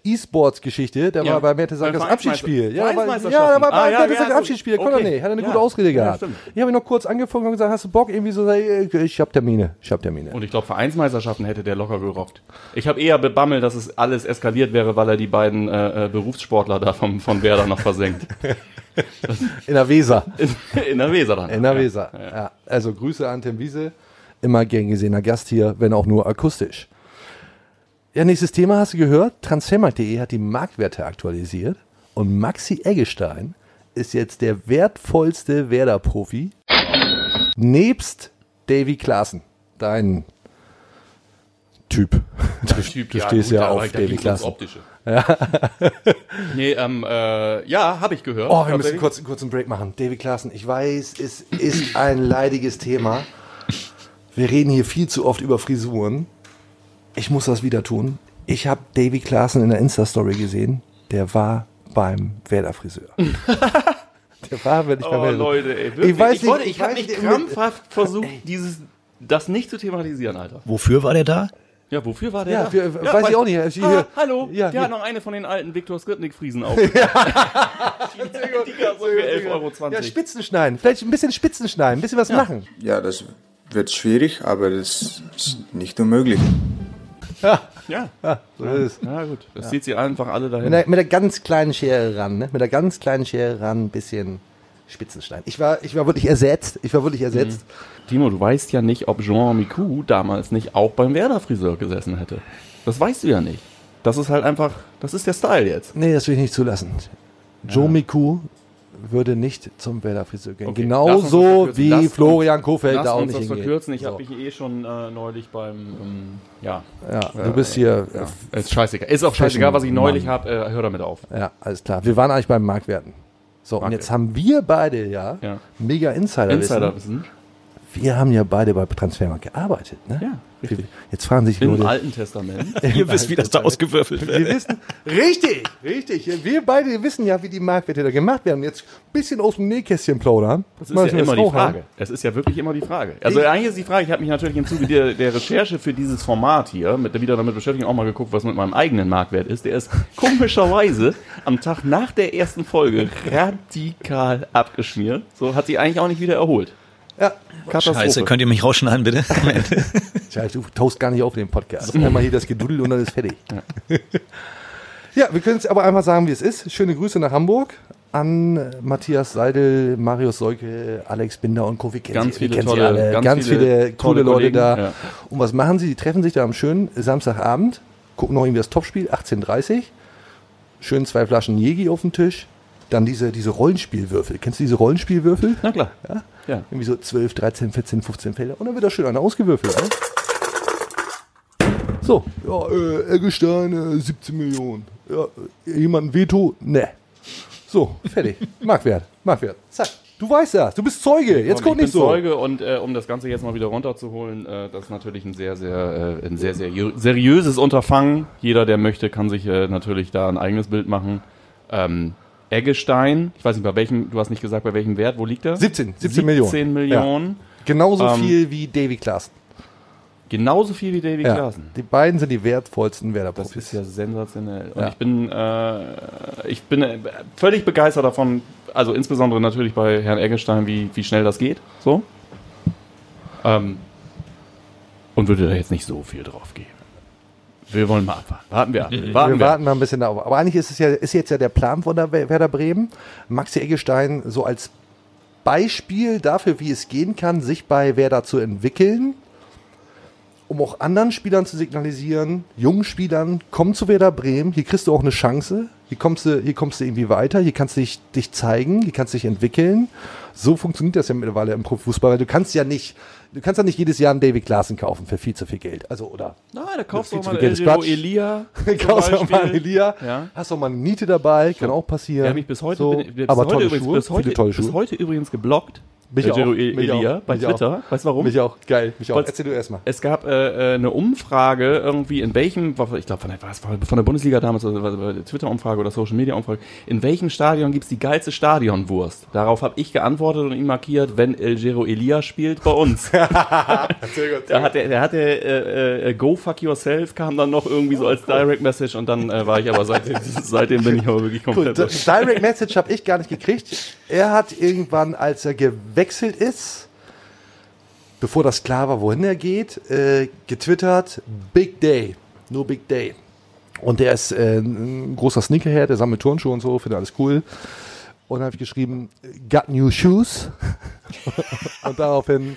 E-Sports-Geschichte, der Ja. war bei Mertesackers Abschiedsspiel. Ja, da war, Vereinsmeisterschaften. ja, da war Ah, bei ja, Mertesackers ja. Abschiedsspiel, konnte er Okay. nicht, hat er eine Ja. gute Ausrede Ja, gehabt. stimmt. ich habe ihn noch kurz angefangen und gesagt, hast du Bock? Irgendwie so, ich, ich hab Termine, ich hab Termine. Und ich glaube, Vereinsmeisterschaften hätte der locker gerockt. Ich habe eher bebammelt, dass es alles eskaliert wäre, weil er die beiden äh, äh, Berufssportler da vom, von Werder noch versenkt. [laughs] In der Weser. [laughs] In, in der Weser dann. In der Ja. Weser. Ja. Also Grüße an Tim Wiese. Immer gern gesehener Gast hier, wenn auch nur akustisch. Ja, nächstes Thema hast du gehört. Transfermarkt.de hat die Marktwerte aktualisiert und Maxi Eggestein ist jetzt der wertvollste Werder-Profi nebst Davy Klaassen, dein Typ. Du, Typ, du stehst ja, auf Davy Klaassen. Optische. [laughs] nee, ähm, äh, ja, habe ich gehört. Oh, wir müssen kurz, kurz einen Break machen. David Klaassen, ich weiß, es ist ein leidiges Thema. Wir reden hier viel zu oft über Frisuren. Ich muss das wieder tun. Ich habe Davy Klaassen in der Insta-Story gesehen. Der war beim Werder-Friseur. [laughs] der war wirklich beim Oh, Werder. Leute, ey, wirklich. Ich weiß ich, nicht, wollte, ich ich habe mich nicht, krampfhaft versucht, dieses, das nicht zu thematisieren, Alter. Wofür war der da? Ja, wofür war der Ja, da? für- weiß ich auch nicht. Ich- Ah, hier- hallo, Ja, der hier. hat noch eine von den alten Viktor Skripnik-Friesen auf. [laughs] die, die gab's für 11,20 Euro. Ja, Spitzen schneiden. Vielleicht ein bisschen Spitzen schneiden, ein bisschen was machen. Ja, das wird schwierig, aber das ist nicht unmöglich. Ja, So ist es. ja, gut. Das zieht sie einfach alle dahin. Mit der, mit der ganz kleinen Schere ran, ne? Mit der ganz kleinen Schere ran, ein bisschen Spitzen schneiden. Ich war, ich war wirklich ersetzt. Ich war wirklich ersetzt. Timo, du weißt ja nicht, ob Jean Micou damals nicht auch beim Werder-Friseur gesessen hätte. Das weißt du ja nicht. Das ist halt einfach, das ist der Style jetzt. Nee, das will ich nicht zulassen. Joe Miku würde nicht zum Werder-Friseur gehen. Okay, Genauso wie Lass Florian Kofeld da auch nicht hingehen. verkürzen. Ich So. habe mich eh schon äh, neulich beim, ähm, ja, Ja, du bist hier. ja, ist scheißegal. Ist auch scheißegal, was ich neulich habe. Äh, hör damit auf. Ja, alles klar. Wir waren eigentlich beim Marktwerten. So, und Marktwert. jetzt haben wir beide ja, Ja. mega Insider, Insider wissen. wissen. Wir haben ja beide bei Transfermarkt gearbeitet. Ne? Ja, richtig. Jetzt fragen sich Im Leute. Alten Testament. [laughs] Ihr wisst, wie das da ausgewürfelt Wir wird. wissen, richtig, richtig. Wir beide wissen ja, wie die Marktwerte da gemacht werden. Jetzt ein bisschen aus dem Nähkästchen plaudern. Das ist Mal ja immer die drauf haben. Frage. Es ist ja wirklich immer die Frage. Also eigentlich ist die Frage, ich habe mich natürlich im Zuge der, der Recherche für dieses Format hier, mit, wieder damit beschäftigt, auch mal geguckt, was mit meinem eigenen Marktwert ist. Der ist komischerweise am Tag nach der ersten Folge radikal abgeschmiert. So hat sich eigentlich auch nicht wieder erholt. Ja, Katastrophe. Scheiße, könnt ihr mich rausschneiden, bitte? [laughs] Scheiße, du taust gar nicht auf den Podcast. Einmal hier das Gedudel und dann ist fertig. Ja, wir können es aber einfach sagen, wie es ist. Schöne Grüße nach Hamburg an äh, Matthias Seidel, Marius Seuke, Alex Binder und Co. Wir kennen Ganz viele tolle- alle. ganz Ganz, viele viele, coole Leute Kollegen, da. ja. Und was machen sie? Die treffen sich da am schönen Samstagabend, gucken noch irgendwie das Topspiel, 18.30 Schön zwei Flaschen Jegi auf dem Tisch. Dann diese, diese Rollenspielwürfel. Kennst du diese Rollenspielwürfel? Na klar. Ja? Ja. Irgendwie so 12, 13, 14, 15 Felder. Und dann wird da schön einer ausgewürfelt. Ne? So, ja, äh, Eggestein, äh, 17 Millionen. Ja, jemand ein Veto? Ne. So, fertig. [laughs] Marktwert, Marktwert. Zack. Du weißt das, du bist Zeuge. Jetzt bin nicht so. Zeuge und äh, um das Ganze jetzt mal wieder runterzuholen, äh, das ist natürlich ein sehr, sehr, äh, ein sehr, sehr seriöses Unterfangen. Jeder, der möchte, kann sich äh, natürlich da ein eigenes Bild machen. Ähm, Eggestein, ich weiß nicht, bei welchem, du hast nicht gesagt, bei welchem Wert, wo liegt er? 17, 17 Millionen. 17 Millionen. Genauso Ähm, viel wie Davy Klaassen. Genauso viel wie Davy Ja. Klaassen. Die beiden sind die wertvollsten Das Werder-Profis. ist ja sensationell. Und Ja. ich bin, äh, ich bin äh, völlig begeistert davon, also insbesondere natürlich bei Herrn Eggestein, wie, wie schnell das geht. So. Ähm, und würde da jetzt nicht so viel drauf geben. Wir wollen mal abwarten. Warten wir ab. Warten wir wir. warten mal ein bisschen darauf. Aber eigentlich ist es ja, ist jetzt ja der Plan von der Werder Bremen. Maxi Eggestein so als Beispiel dafür, wie es gehen kann, sich bei Werder zu entwickeln, um auch anderen Spielern zu signalisieren, jungen Spielern, komm zu Werder Bremen, hier kriegst du auch eine Chance, hier kommst du, hier kommst du irgendwie weiter, hier kannst du dich, dich zeigen, hier kannst du dich entwickeln. So funktioniert das ja mittlerweile im Profifußball. Du kannst ja nicht, du kannst ja nicht jedes Jahr einen David Klaassen kaufen für viel zu viel Geld. Also, oder Nein, da [laughs] kaufst du auch mal Quatsch. Elia. kaufst auch mal einen. Elia, Ja. hast auch mal eine Niete dabei, kann auch passieren. Hat mich bis heute, so, bin, bis aber heute tolle übrigens, Schuhe, bis heute, bis übrigens geblockt. Mich Elgiro auch, mich Elia auch, bei mich Twitter. Weißt du warum? Mich auch, geil, mich auch. Erzähl du erstmal. Es gab äh, äh, eine Umfrage irgendwie, in welchem, ich glaube von, der- von der Bundesliga damals, also Twitter-Umfrage oder Social-Media-Umfrage, in welchem Stadion gibt's die geilste Stadionwurst? Darauf habe ich geantwortet und ihn markiert, wenn El Giro Elia spielt, bei uns. [laughs] Da hat der, der hatte äh, äh, Go Fuck Yourself kam dann noch irgendwie so als Direct Message und dann äh, war ich aber seitdem, [laughs] seitdem bin ich aber wirklich komplett. D- Direct Message habe ich gar nicht gekriegt. Er hat irgendwann, als er gewechselt ist, bevor das klar war, wohin er geht, äh, getwittert, Big Day, nur Big Day. Und der ist äh, ein großer Sneakerhead, der sammelt Turnschuhe und so, findet alles cool. Und dann habe ich geschrieben, got new shoes. [laughs] und daraufhin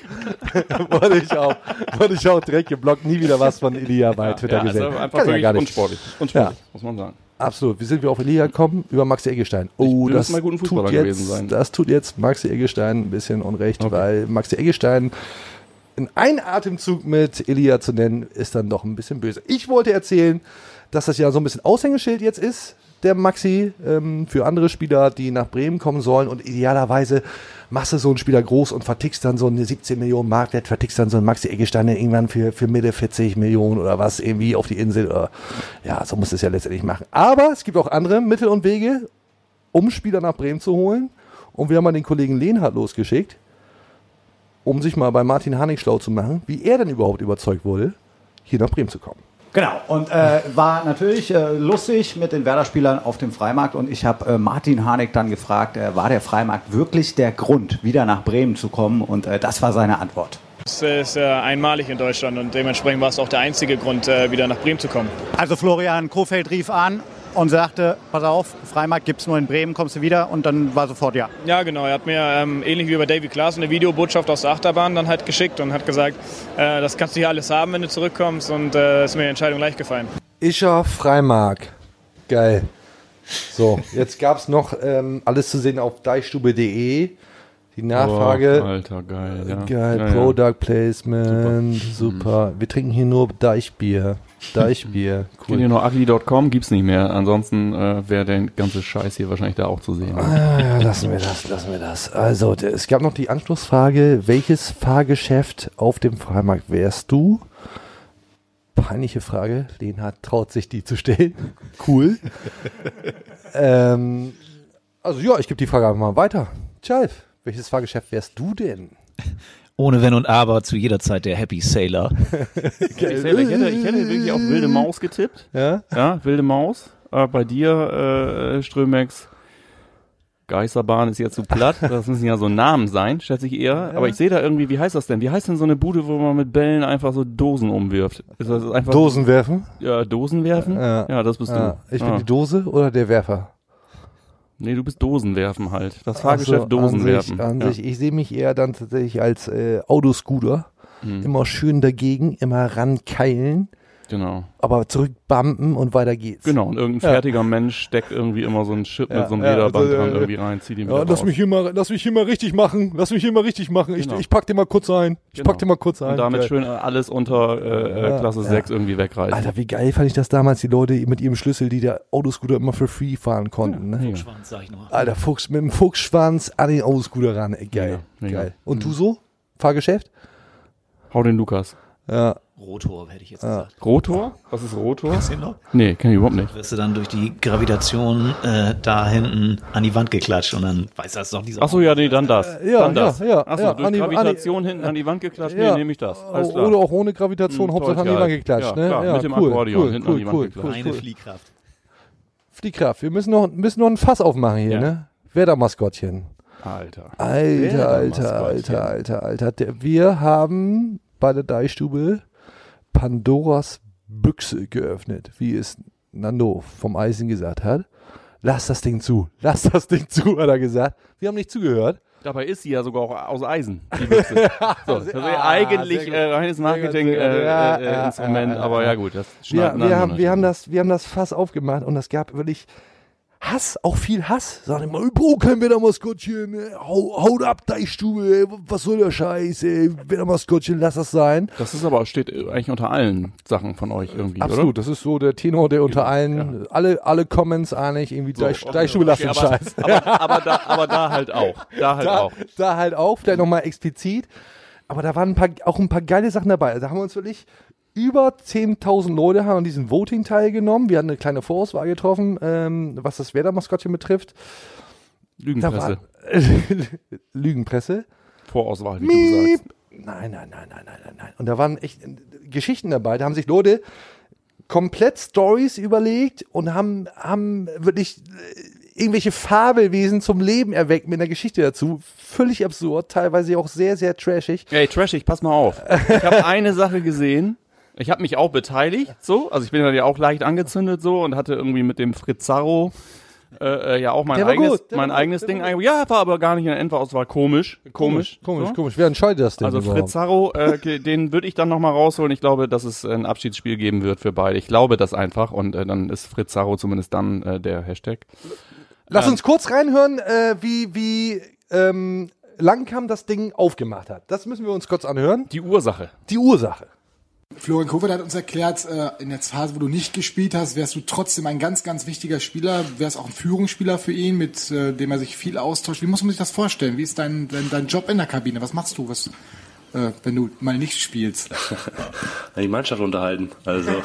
[laughs] wurde ich, auch, wurde ich auch direkt geblockt, nie wieder was von Elia bei Twitter ja, gesehen. also einfach Kann ja wirklich gar nicht. unsportlich. Unsportlich, muss man sagen. Absolut. Wie sind wir auf Elia gekommen? Über Maxi Eggestein. Oh, das mal guten Fußballer tut jetzt, gewesen sein. Das tut jetzt Maxi Eggestein ein bisschen unrecht, Okay. weil Maxi Eggestein in einem Atemzug mit Elia zu nennen, ist dann doch ein bisschen böse. Ich wollte erzählen, dass das ja so ein bisschen Aushängeschild jetzt ist, der Maxi, ähm, für andere Spieler, die nach Bremen kommen sollen. Und idealerweise machst du so einen Spieler groß und vertickst dann so eine 17 Millionen Marktwert, vertickst dann so einen Maxi Eggestein irgendwann für, für Mitte 40 Millionen oder was irgendwie auf die Insel. Oder, ja, so muss es ja letztendlich machen. Aber es gibt auch andere Mittel und Wege, um Spieler nach Bremen zu holen. Und wir haben mal den Kollegen Lehnhardt losgeschickt, um sich mal bei Martin Hanig schlau zu machen, wie er denn überhaupt überzeugt wurde, hier nach Bremen zu kommen. Genau, und äh, war natürlich äh, lustig mit den Werder-Spielern auf dem Freimarkt. Und ich habe äh, Martin Harnik dann gefragt, äh, war der Freimarkt wirklich der Grund, wieder nach Bremen zu kommen? Und äh, das war seine Antwort. Es ist äh, einmalig in Deutschland und dementsprechend war es auch der einzige Grund, äh, wieder nach Bremen zu kommen. Also Florian Kofeld rief an und sagte, pass auf, Freimarkt gibt es nur in Bremen, kommst du wieder? Und dann war sofort ja. Ja, genau. Er hat mir ähm, ähnlich wie bei Davy Klaas eine Videobotschaft aus der Achterbahn dann halt geschickt und hat gesagt, äh, das kannst du hier alles haben, wenn du zurückkommst. Und äh, ist mir die Entscheidung leicht gefallen. Ischer Freimark. Geil. So, jetzt gab es noch ähm, alles zu sehen auf deichstube.de. Die Nachfrage. Boah, Alter, geil. Ja. Geil, ja, ja. Product Placement, super. Wir trinken hier nur Deichbier. Deichbier, Kennt ihr cool. noch ugly.com? Gibt's nicht mehr. Ansonsten äh, wäre der ganze Scheiß hier wahrscheinlich da auch zu sehen. Ah, ja, lassen wir das, lassen wir das. Also, der, es gab noch die Anschlussfrage, welches Fahrgeschäft auf dem Freimarkt wärst du? Peinliche Frage. Lehnhardt traut sich die zu stellen. Cool. [laughs] ähm, also ja, ich gebe die Frage einfach mal weiter. Chalf, welches Fahrgeschäft wärst du denn? [laughs] Ohne Wenn und Aber zu jeder Zeit der Happy Sailor. [laughs] Ich, selber, ich, hätte, ich hätte wirklich auf wilde Maus getippt. Ja? Ja, wilde Maus. Äh, bei dir, äh, Strömex, Geisterbahn ist jetzt zu platt. Das müssen ja so Namen sein, schätze ich eher. Aber ich sehe da irgendwie, wie heißt das denn? Wie heißt denn so eine Bude, wo man mit Bällen einfach so Dosen umwirft? Ist das einfach Dosen werfen? Ja, Dosen werfen? Ja. Ja, das bist Ja, du. ich bin ja. die Dose oder der Werfer? Nee, du bist Dosen werfen halt. Das Ach so, Fahrgeschäft Dosen an. Sich, an ja. sich, ich sehe mich eher dann tatsächlich als äh, Autoscooter. Mhm. Immer schön dagegen, immer rankeilen, Genau. aber zurückbumpen und weiter geht's. Genau, und irgendein Ja. fertiger Mensch steckt irgendwie immer so ein Chip Ja, mit so einem ja, Lederband also, dran äh, irgendwie rein, zieht ihn wieder Ja, lass raus. mich hier mal, lass mich hier mal richtig machen. Lass mich hier mal richtig machen. Ich, Genau. ich pack dir mal kurz ein. Ich Genau. pack dir mal kurz ein. und damit Geil. schön alles unter äh, Ja, äh, Klasse ja. 6 irgendwie wegreißen. Alter, wie geil fand ich das damals, die Leute mit ihrem Schlüssel, die der Autoscooter immer für free fahren konnten. ne? Mega. Schwanz, sag ich nur. Alter, Fuchs mit dem Fuchsschwanz an den Autoscooter ran. Ey, geil. Geil. Und du so? Fahrgeschäft? Hau den Lukas. Ja. Rotor, hätte ich jetzt gesagt. Rotor? Was ist Rotor? Kennst du den noch? Nee, kenn ich überhaupt nicht. Wirst du dann durch die Gravitation äh, da hinten an die Wand geklatscht und dann weiß das doch dieser. Achso, ja, nee, dann das. Ja, dann das. ja, ja, Achso, ja, durch an die- Gravitation hinten an die Wand geklatscht, Ja. nee, nehme ich das. Alles klar. Oder auch ohne Gravitation, Hm, Hauptsache an die. Wand geklatscht. Ja, ne? klar, ja, mit dem cool, Akkordeon cool, hinten an cool, die Wand cool, geklatscht. cool. Fliehkraft. Fliehkraft. Wir müssen noch, müssen noch ein Fass aufmachen hier, Ja. ne? Werder-Maskottchen. Alter. Alter, Alter. Alter, Alter, Alter. Der- Wir haben bei der Deichstube Pandoras Büchse geöffnet, wie es Nando vom Eisen gesagt hat. Lass das Ding zu, lass das Ding zu, hat er gesagt. Wir haben nicht zugehört. Dabei ist sie ja sogar auch aus Eisen. Die Büchse. [laughs] so, das wäre Ah, eigentlich äh, reines Sehr gut, Marketing sehr gut. äh, äh, aber ja. gut, das Wir, wir, haben, wir, haben das, wir haben das Fass aufgemacht und es gab wirklich Hass, auch viel Hass. Sag ich mal, ich brauche kein Wettermaskottchen. Hau, haut ab, Deichstube, was soll der Scheiß, ey. Wettermaskottchen, lass das sein. Das ist aber, steht eigentlich unter allen Sachen von euch irgendwie, Absolut, das ist so der Tenor, der unter allen, alle, alle Comments eigentlich irgendwie So, Deich, okay, Deichstube, lass okay, den aber, Scheiß. [laughs] Aber, aber, da, aber da halt auch. Da halt da, auch. da halt auch, vielleicht nochmal explizit. Aber da waren ein paar, auch ein paar geile Sachen dabei. Da haben wir uns wirklich über 10.000 Leute haben an diesem Voting teilgenommen. Wir hatten eine kleine Vorauswahl getroffen, ähm, was das Werder-Maskottchen betrifft. Lügenpresse. war, [laughs] Lügenpresse. Vorauswahl, wie du Miep, sagst. nein, nein, nein, nein, nein, nein, nein. Und da waren echt äh, Geschichten dabei, da haben sich Leute komplett Stories überlegt und haben, haben wirklich äh, irgendwelche Fabelwesen zum Leben erweckt mit einer Geschichte dazu. Völlig absurd, teilweise auch sehr, sehr trashig. Ey, trashig, pass mal auf. Ich habe eine Sache gesehen. Ich habe mich auch beteiligt, so. Also ich bin ja auch leicht angezündet so und hatte irgendwie mit dem Frizzarro äh, äh, ja auch mein eigenes, gut, mein gut, eigenes Ding. einge- Ja, war aber gar nicht in der Endverauswahl. Komisch, komisch, Komisch, so. komisch. Wer entscheidet das denn Also überhaupt? Frizzarro, äh, [laughs] den würde ich dann nochmal rausholen. Ich glaube, dass es ein Abschiedsspiel geben wird für beide. Ich glaube das einfach und äh, dann ist Frizzarro zumindest dann äh, der Hashtag. Lass Ähm, uns kurz reinhören, äh, wie, wie ähm, Langkamp das Ding aufgemacht hat. Das müssen wir uns kurz anhören. Die Ursache. Die Ursache. Florian Kofeld hat uns erklärt, äh, in der Phase, wo du nicht gespielt hast, wärst du trotzdem ein ganz, ganz wichtiger Spieler, wärst auch ein Führungsspieler für ihn, mit äh, dem er sich viel austauscht. Wie muss man sich das vorstellen? Wie ist dein, dein, dein Job in der Kabine? Was machst du, was, äh, wenn du mal nicht spielst? [laughs] die Mannschaft unterhalten. Also [laughs]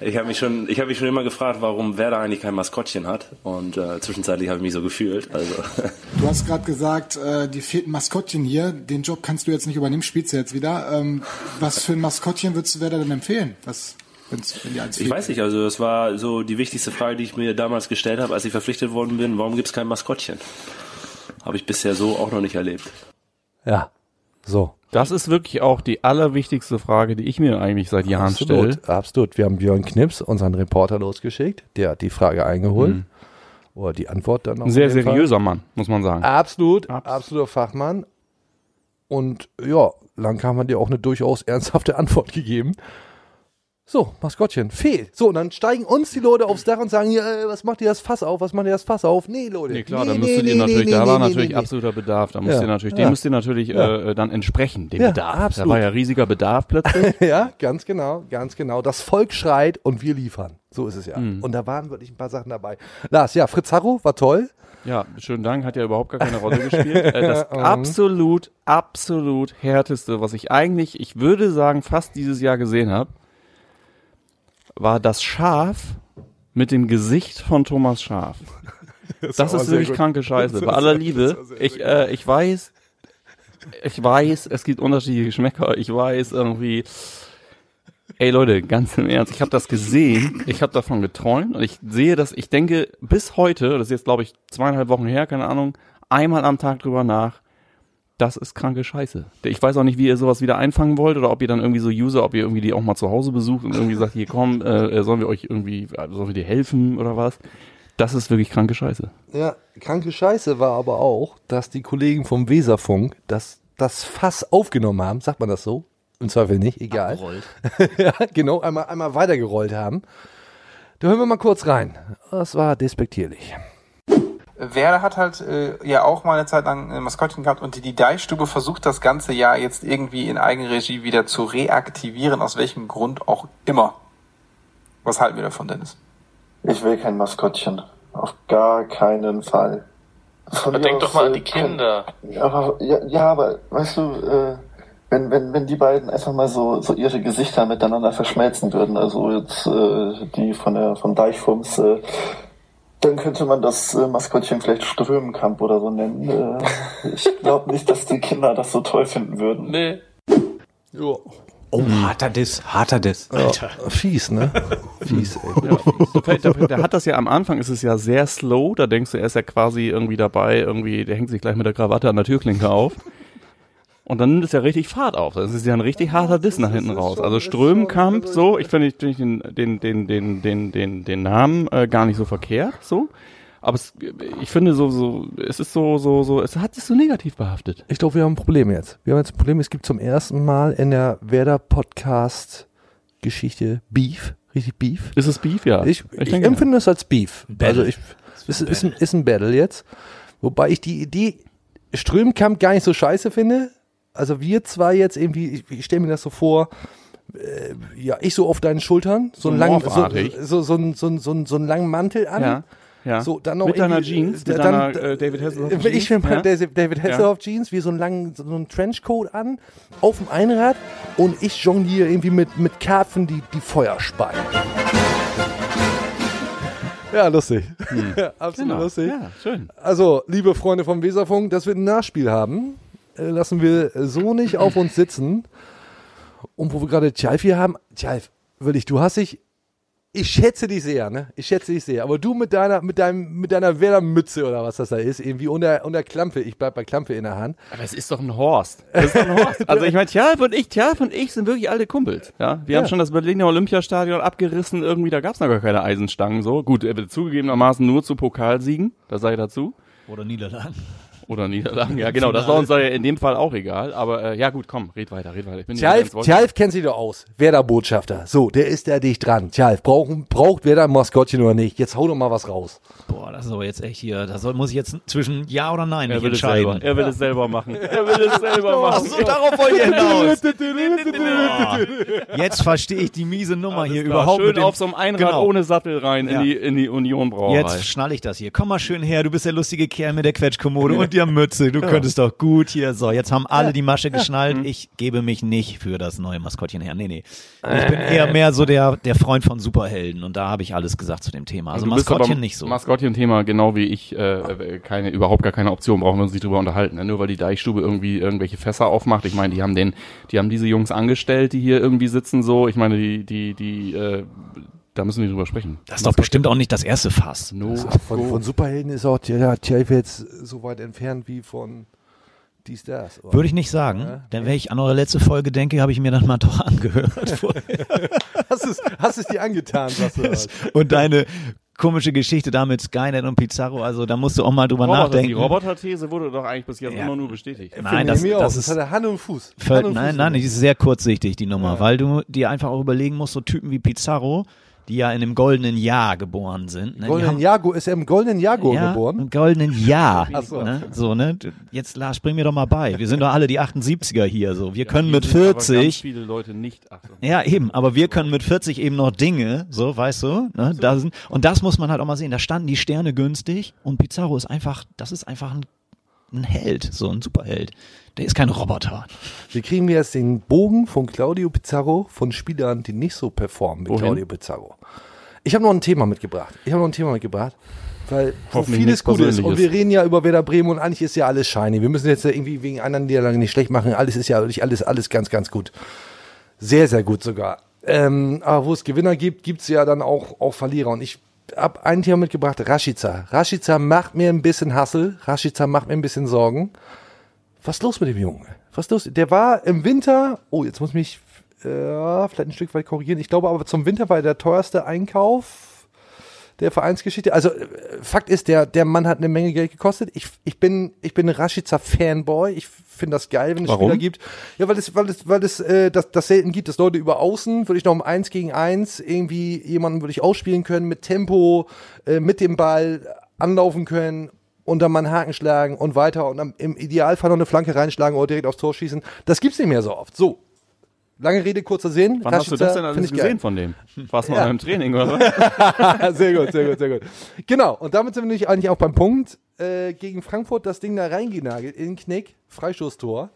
ich habe mich schon, ich habe mich schon immer gefragt, warum Werder eigentlich kein Maskottchen hat. Und äh, zwischenzeitlich habe ich mich so gefühlt. Also [laughs] Du hast gerade gesagt, äh, dir fehlt ein Maskottchen hier. Den Job kannst du jetzt nicht übernehmen, spielst du jetzt wieder. Ähm, was für ein Maskottchen würdest du Werder denn empfehlen? Was, wenn's, wenn eins ich weiß nicht. Also das war so die wichtigste Frage, die ich mir damals gestellt habe, als ich verpflichtet worden bin. Warum gibt es kein Maskottchen? Habe ich bisher so auch noch nicht erlebt. Ja. So. Das ist wirklich auch die allerwichtigste Frage, die ich mir eigentlich seit Jahren stelle. Absolut. Wir haben Björn Knips, unseren Reporter, losgeschickt. Der hat die Frage eingeholt. Mhm. Oder die Antwort dann noch. Ein sehr dem Fall. seriöser Mann, muss man sagen. Absolut, absoluter Fachmann. Und ja, Langkamp hat dir auch eine durchaus ernsthafte [laughs] Antwort gegeben. So, Maskottchen, fehlt. So, und dann steigen uns die Leute aufs Dach und sagen, ja, äh, was macht ihr das Fass auf? Was macht ihr das Fass auf? Nee, Leute. Nee, klar, nee, da müsstet nee, ihr natürlich, da war natürlich absoluter Bedarf. Da müsst Ja, ihr natürlich, ja. dem müsst ihr natürlich Ja. äh, dann entsprechen, dem Bedarf. absolut. Da war ja riesiger Bedarf plötzlich. [laughs] ja, ganz genau, ganz genau. Das Volk schreit und wir liefern. So ist es ja. Mhm. Und da waren wirklich ein paar Sachen dabei. Lars, ja, Fritz Harro war toll. Ja, schönen Dank, hat ja überhaupt gar keine Rolle gespielt. [laughs] Äh, Das Mhm. absolut, absolut härteste, was ich eigentlich, ich würde sagen, fast dieses Jahr gesehen habe, war das Schaf mit dem Gesicht von Thomas Schaf. [laughs] Das Das, ist wirklich gut. kranke Scheiße. Bei aller Liebe. Ich, äh, ich weiß, ich weiß, es gibt unterschiedliche Geschmäcker. Ich weiß irgendwie, ey Leute, ganz im Ernst, ich habe das gesehen, ich habe davon geträumt und ich sehe das, ich denke bis heute, das ist jetzt glaube ich zweieinhalb Wochen her, keine Ahnung, einmal am Tag drüber nach, das ist kranke Scheiße. Ich weiß auch nicht, wie ihr sowas wieder einfangen wollt oder ob ihr dann irgendwie so User, ob ihr irgendwie die auch mal zu Hause besucht und irgendwie sagt, hier komm, äh, sollen wir euch irgendwie, äh, sollen wir dir helfen oder was? Das ist wirklich kranke Scheiße. Ja, kranke Scheiße war aber auch, dass die Kollegen vom Weserfunk das, das Fass aufgenommen haben, sagt man das so? Im Zweifel nicht, egal. [laughs] ja, genau, einmal, einmal weitergerollt haben. Da hören wir mal kurz rein. Das war despektierlich. Werder hat halt äh, ja auch mal eine Zeit lang ein Maskottchen gehabt und die Deichstube versucht das ganze Jahr jetzt irgendwie in Eigenregie wieder zu reaktivieren, aus welchem Grund auch immer. Was halten wir davon, Dennis? Ich will kein Maskottchen. Auf gar keinen Fall. Von Aber denk aus, doch mal an äh, die Kinder. kann- Aber, ja, ja, aber weißt du, äh, wenn, wenn, wenn die beiden einfach mal so, so ihre Gesichter miteinander verschmelzen würden, also jetzt äh, die von der vom Deichfums, äh, dann könnte man das äh, Maskottchen vielleicht Strömenkamp oder so nennen. Äh, ich glaube nicht, dass die Kinder das so toll finden würden. Nee. Oh, harter Diss, harter Diss. Ja, fies, ne? [laughs] fies, ey. Ja, der, der hat das ja am Anfang, ist es ja sehr slow, da denkst du, er ist ja quasi irgendwie dabei, irgendwie, der hängt sich gleich mit der Krawatte an der Türklinke auf. Und dann nimmt es ja richtig Fahrt auf. Das ist ja ein richtig harter Diss nach hinten raus. Also Strömkamp, so, ich finde ich, den, den, den, den, den, den, den Namen äh, gar nicht so verkehrt, so. Aber es, ich finde so, so, es ist so, so, so, es hat sich so negativ behaftet. Ich glaube, wir haben ein Problem jetzt. Wir haben jetzt ein Problem. Es gibt zum ersten Mal in der Werder Podcast Geschichte Beef. Richtig Beef. Ist es Beef, ja? Ich, Ich ich, empfinde es als Beef. Battle. Also ich, es ist, ein, ist ein Battle jetzt. Wobei ich die Idee Strömkamp gar nicht so scheiße finde. Also wir zwei jetzt irgendwie, ich, ich stelle mir das so vor, äh, ja, ich so auf deinen Schultern, so, So einen langen, so, so, so, einen- so, einen- so, einen- so einen langen Mantel an. Ja, ja. So, dann noch Mit deiner Jeans, mit dann, deiner, äh, David Hasselhoff äh, Ich Jeans, bin ja. David, Hasselhoff Jeans, wie so einen langen, so einen Trenchcoat an, auf dem Einrad und ich jongliere irgendwie mit, mit Karpfen, die, die Feuer speien. Ja, lustig. Hm. Ja, [laughs] absolut Genau. lustig. Ja, schön. Also, liebe Freunde vom Weserfunk, dass wir ein Nachspiel haben. Äh, lassen wir so nicht auf uns sitzen. Und wo wir gerade Tjalf hier haben, Tjalf, wirklich, du hast dich, ich schätze dich sehr, ne? Ich schätze dich sehr. Aber du mit deiner, mit deinem, mit deiner Werder-Mütze oder was das da ist, irgendwie unter, unter Klampe, ich bleib bei Klampe in der Hand. Aber es ist doch ein Horst. [laughs] Das ist doch ein Horst. Also ich meine, Tjalf und ich, Tjalf und ich sind wirklich alte Kumpels. Ja, wir Ja. haben schon das Berliner Olympiastadion abgerissen. Irgendwie, da gab's noch gar keine Eisenstangen. So gut, zugegebenermaßen nur zu Pokalsiegen. Da sei dazu. Oder Niederlagen. Oder Niederlagen. Ja, genau. Das war uns ja in dem Fall auch egal. Aber äh, ja gut, komm, red weiter, red weiter. Ich Tjalf, Tjalf kennt sich doch aus. Werder-Botschafter. So, der ist da dicht dran. Tjalf, braucht, braucht Werder ein Maskottchen oder nicht? Jetzt hau doch mal was raus. Boah, das ist aber jetzt echt hier. Da soll, muss ich jetzt zwischen Ja oder Nein Er will es entscheiden. selber. Er will es selber machen. Er will es selber machen. Ach so, darauf wollt ihr hinaus. [laughs] Jetzt verstehe ich die miese Nummer hier Klar, überhaupt schön mit dem, auf so einem Einrad Genau. ohne Sattel rein Ja. in die in die Union Brauerei. Jetzt schnall ich das hier. Komm mal schön her, du bist der lustige Kerl mit der Quetschkommode [laughs] und der Mütze. Du könntest doch gut hier. So, jetzt haben alle die Masche geschnallt. Mhm. Ich gebe mich nicht für das neue Maskottchen her. Nee, nee. Ich bin eher mehr so der, der Freund von Superhelden und da habe ich alles gesagt zu dem Thema. Also Maskottchen nicht so. Maskottchen-Thema, genau wie ich, äh, keine, überhaupt gar keine Option, brauchen wir uns nicht drüber unterhalten. Ne? Nur weil die Deichstube irgendwie irgendwelche Fässer aufmacht. Ich meine, die haben den, die haben diese Jungs angestellt, die hier irgendwie sitzen so. Ich meine, die, die, die, äh, da müssen wir drüber sprechen. Das ist doch bestimmt auch nicht das erste Fass. No. Von, von Superhelden ist auch ja, Tjalf jetzt so weit entfernt wie von dies, das. oder? Würde ich nicht sagen, denn wenn ich an eure letzte Folge denke, habe ich mir das mal doch [laughs] angehört. [laughs] Hast es, hast es dir angetan, sagst du das? und deine komische Geschichte da mit Skynet und Pizarro, also da musst du auch mal drüber Roboter, nachdenken. Die Roboter-These wurde doch eigentlich bis jetzt Ja. immer nur bestätigt. Nein, das, Mir auch. das das ist hat er Hand und Fuß. Hand und nein, Fuß nein, die ist sehr kurzsichtig, die Nummer, weil du dir einfach auch überlegen musst, so Typen wie Pizarro, die ja in dem goldenen Jahr geboren sind. Ne? Goldenen Jaguar, ist er im goldenen Jaguar ja, geboren? Im goldenen Jahr. [laughs] Ach so. Ne? So, ne? Jetzt, Lars, spring mir doch mal bei. Wir sind doch alle die 78er hier, so. Wir können mit Hier sind aber Ganz 40, viele Leute nicht. Ach so. ja, eben, aber wir können mit 40 eben noch Dinge, so, weißt du, ne? Da sind, und das muss man halt auch mal sehen. Da standen die Sterne günstig und Pizarro ist einfach, das ist einfach ein, ein Held, so ein Superheld. Der ist kein Roboter. Wir kriegen jetzt den Bogen von Claudio Pizarro von Spielern, die nicht so performen wie Wohin? Claudio Pizarro. Ich habe noch ein Thema mitgebracht. Ich habe noch ein Thema mitgebracht, weil vieles gut ist. Und wir reden ja über Werder Bremen und eigentlich ist ja alles shiny. Wir müssen jetzt ja irgendwie wegen anderen Niederlagen nicht schlecht machen. Alles ist ja wirklich alles, alles ganz, ganz gut. Sehr, sehr gut sogar. Ähm, aber wo es Gewinner gibt, gibt es ja dann auch, auch Verlierer. Und ich habe ein Thema mitgebracht, Rashica. Rashica macht mir ein bisschen Hassel. Rashica macht mir ein bisschen Sorgen. Was ist los mit dem Jungen? Was ist los? Der war im Winter, oh, jetzt muss ich mich äh, vielleicht ein Stück weit korrigieren. Ich glaube aber zum Winter war er der teuerste Einkauf der Vereinsgeschichte. Also äh, Fakt ist, der, der Mann hat eine Menge Geld gekostet. Ich, ich bin, ich bin Rashica Fanboy. Ich finde das geil, wenn es Warum? Spieler gibt. Ja, weil es, weil es, weil es äh, das, das selten gibt, dass Leute über Außen, würde ich noch um eins gegen eins irgendwie jemanden würde ich ausspielen können mit Tempo, äh, mit dem Ball anlaufen können und dann mal einen Haken schlagen und weiter und dann im Idealfall noch eine Flanke reinschlagen oder direkt aufs Tor schießen. Das gibt's nicht mehr so oft. So. Lange Rede, kurzer Sinn. Wann hast du das denn alles ich geil. gesehen von dem? Warst du mal Ja. beim Training oder was? [laughs] sehr gut, sehr gut, sehr gut. Genau, und damit sind wir nämlich eigentlich auch beim Punkt. Äh, gegen Frankfurt das Ding da reingenagelt, in den Knick, Freistoßtor.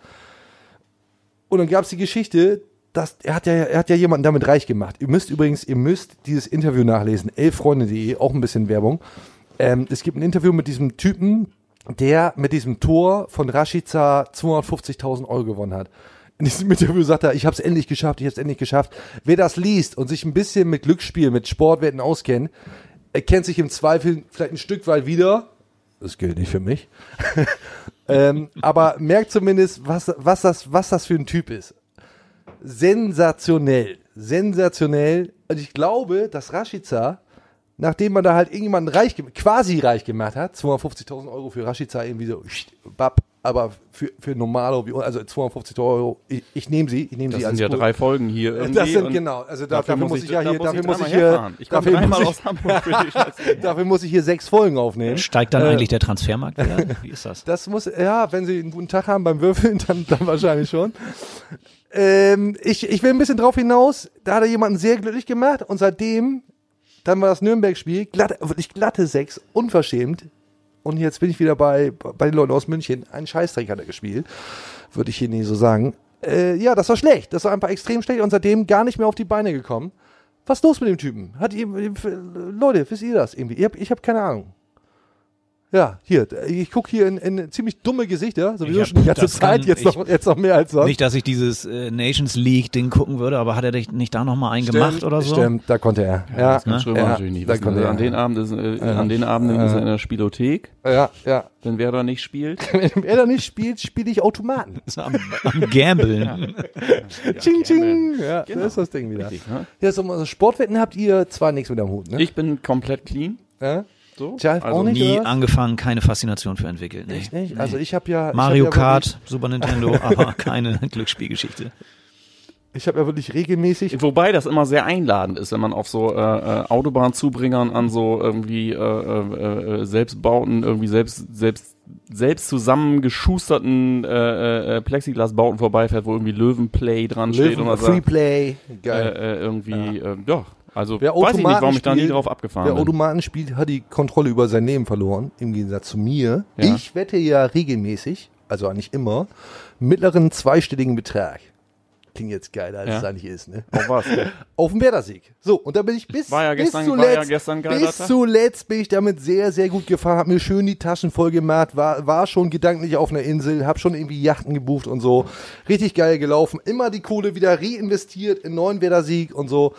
Und dann gab es die Geschichte, dass er hat ja, er hat ja jemanden damit reich gemacht. Ihr müsst übrigens, ihr müsst dieses Interview nachlesen, elffreunde.de, auch ein bisschen Werbung. Ähm, es gibt ein Interview mit diesem Typen, der mit diesem Tor von Rashica 250.000 Euro gewonnen hat. In diesem Interview sagt er, ich habe es endlich geschafft, ich habe es endlich geschafft. Wer das liest und sich ein bisschen mit Glücksspiel, mit Sportwetten auskennt, erkennt sich im Zweifel vielleicht ein Stück weit wieder. Das gilt nicht für mich. [laughs] ähm, aber merkt zumindest, was, was, das, was das für ein Typ ist. Sensationell. Sensationell. Und ich glaube, dass Rashica, nachdem man da halt irgendjemanden reich, quasi reich gemacht hat, 250.000 Euro für Rashica irgendwie so, bap, aber für, für Normalo, wie- also 250 Euro, ich, ich nehme sie, ich nehme Das sie als sind ja drei Folgen hier irgendwie. Das sind und genau, also da, dafür dafür, muss ich ja hier, dafür muss ich hier. Ich dafür muss aus ich, [laughs] Scheiße. dafür muss ich hier sechs Folgen aufnehmen. Steigt dann Äh, eigentlich der Transfermarkt wieder? [laughs] Wie ist das? Das muss, ja, wenn sie einen guten Tag haben beim Würfeln, dann, dann wahrscheinlich schon. Ähm, ich, ich will ein bisschen drauf hinaus. Da hat er jemanden sehr glücklich gemacht und seitdem, dann war das Nürnberg-Spiel, glatte, wirklich glatte sechs, unverschämt. Und jetzt bin ich wieder bei, bei den Leuten aus München. Ein Scheißdreck hat er gespielt. Würde ich hier nie so sagen. Äh, ja, das war schlecht. Das war einfach extrem schlecht und seitdem gar nicht mehr auf die Beine gekommen. Was ist los mit dem Typen? Hat ihr, Leute, wisst ihr das irgendwie? Ich habe hab keine Ahnung. Ja, hier, ich gucke hier in, in ziemlich dumme Gesichter, sowieso Ja, schon die ganze das kann- Zeit, jetzt ich- noch, jetzt noch mehr als sonst. Nicht, dass ich dieses äh, Nations League-Ding gucken würde, aber hat er dich nicht da nochmal einen gemacht oder so? Stimmt, da konnte er. Ja, das kann Schrömer ja, natürlich nicht. Da wissen. konnte Also er. an, den Abend ist, äh, Ja. an den Abenden ist er in Ja. der Spielothek. Ja, ja. Wenn wer da nicht spielt. [laughs] Wenn er da nicht spielt, spiele ich Automaten. [laughs] am, am Gambeln. [laughs] ching, ching. Ja, Genau. da ist das Ding wieder. Richtig, ne? Ja, so, also Sportwetten habt ihr zwar nichts mit am Hut, ne? Ich bin komplett clean. Ja? So. Tja, Also auch nicht, Nie oder was? angefangen, keine Faszination für entwickelt. Nee. Echt nicht? Also ich habe ja... Mario hab ja Kart, wirklich- Super Nintendo, [laughs] aber keine Glücksspielgeschichte. Ich habe ja wirklich regelmäßig... Wobei das immer sehr einladend ist, wenn man auf so äh, äh, Autobahnzubringern an so irgendwie äh, äh, äh, selbstbauten, irgendwie selbst selbst selbst zusammengeschusterten äh, äh, Plexiglasbauten vorbeifährt, wo irgendwie Löwenplay dran steht Löwen, und was Freeplay, geil. Äh, äh, irgendwie äh, ja, also Wer weiß ich nicht, warum Automaten ich da nie drauf abgefahren Wer bin. Automaten spielt, hat die Kontrolle über sein Leben verloren, im Gegensatz zu mir. Ja. Ich wette ja regelmäßig, also eigentlich immer, mittleren zweistelligen Betrag. Klingt jetzt geiler, als Ja. es eigentlich ist, ne? Auf was? [laughs] Auf den Werder-Sieg. So, und da bin ich bis, War ja gestern- bis war ja zuletzt, geiler bis Tag. zuletzt bin ich damit sehr, sehr gut gefahren, hab mir schön die Taschen voll gemacht, war, war schon gedanklich auf einer Insel, hab schon irgendwie Yachten gebucht und so. Richtig geil gelaufen. Immer die Kohle wieder reinvestiert in neuen Werder-Sieg und so.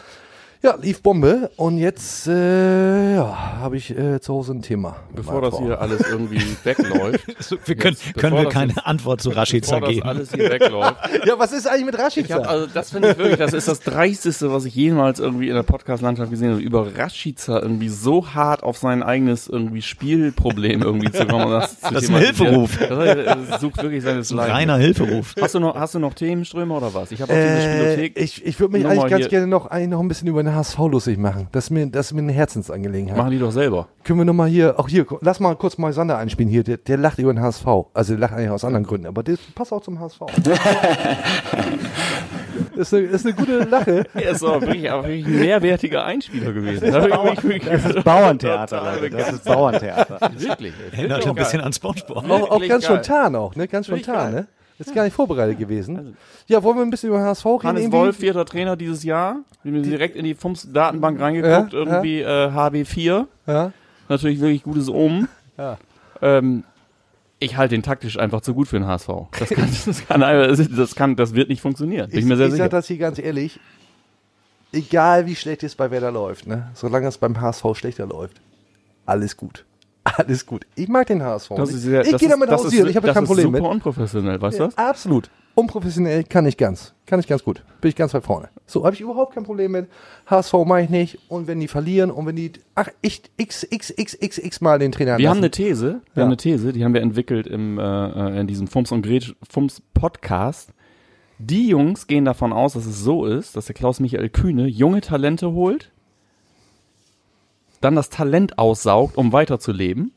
Ja, lief Bombe. Und jetzt äh, ja, habe ich äh, zu Hause ein Thema. Bevor das hier alles irgendwie wegläuft. [laughs] wir können- Jetzt, können bevor wir keine jetzt- Antwort zu Rashica bevor geben. das alles hier wegläuft. [laughs] Ja, was ist eigentlich mit Rashica? hab, also das finde ich wirklich, das ist das Dreisteste, was ich jemals irgendwie in der Podcast-Landschaft gesehen habe, über Rashica irgendwie so hart auf sein eigenes irgendwie Spielproblem irgendwie zu kommen. Das, zu Das ist ein. Hilferuf. Das, sucht wirklich seines Ein Leid. reiner Hilferuf. Hast du noch, hast du noch Themenströme oder was? Ich habe auch diese Äh, Spielothek. ich ich würde mich eigentlich ganz hier- gerne noch, eigentlich noch ein bisschen über den HSV lustig machen. Das ist mir, das ist mir eine Herzensangelegenheit. Machen die doch selber. Können wir nochmal hier, auch hier, lass mal kurz mal Sander einspielen hier, der, der lacht über den HSV. Also der lacht eigentlich aus anderen Gründen, aber das passt auch zum HSV. [laughs] das, ist eine, das ist eine gute Lache. Er ist auch wirklich, wirklich ein mehrwertiger Einspieler gewesen. Das, ich wirklich- Das ist Bauerntheater, Leute. Das ist begeistert. Wirklich. Erinnert ein bisschen an Spongebob. Auch, auch ganz geil. spontan auch, ne? Ganz spontan, ne? Ist gar nicht vorbereitet gewesen. Ja, wollen wir ein bisschen über HSV reden? Hannes irgendwie? Wolf, vierter Trainer dieses Jahr. Wir haben direkt in die FUMS-Datenbank reingeguckt, Ja, irgendwie äh, HB4. Ja. Natürlich wirklich gutes Omen. [laughs] Ja. Ähm, ich halte den taktisch einfach zu gut für den HSV. [laughs] Das kann, das kann, das kann, das wird nicht funktionieren. Bin ich, mir sehr ich sicher. sag das hier ganz ehrlich. Egal wie schlecht es bei Werder läuft, ne? Solange es beim HSV schlechter läuft, alles gut. Alles gut. Ich mag den HSV. Das ich ist sehr- ich das gehe ist- damit das hausieren. ist- Ich habe das kein ist Problem super mit. unprofessionell, weißt du Ja, das? Absolut. Unprofessionell kann ich ganz. Kann ich ganz gut. Bin ich ganz weit vorne. So, habe ich überhaupt kein Problem mit. HSV mache ich nicht. Und wenn die verlieren und wenn die, ach, ich x, x, x, x, x mal den Trainer Wir haben eine lassen. These, wir Ja. haben eine These, die haben wir entwickelt im, äh, in diesem Fums und Gretsch, Fums Podcast. Die Jungs gehen davon aus, dass es so ist, dass der Klaus Michael Kühne junge Talente holt, dann das Talent aussaugt, um weiterzuleben.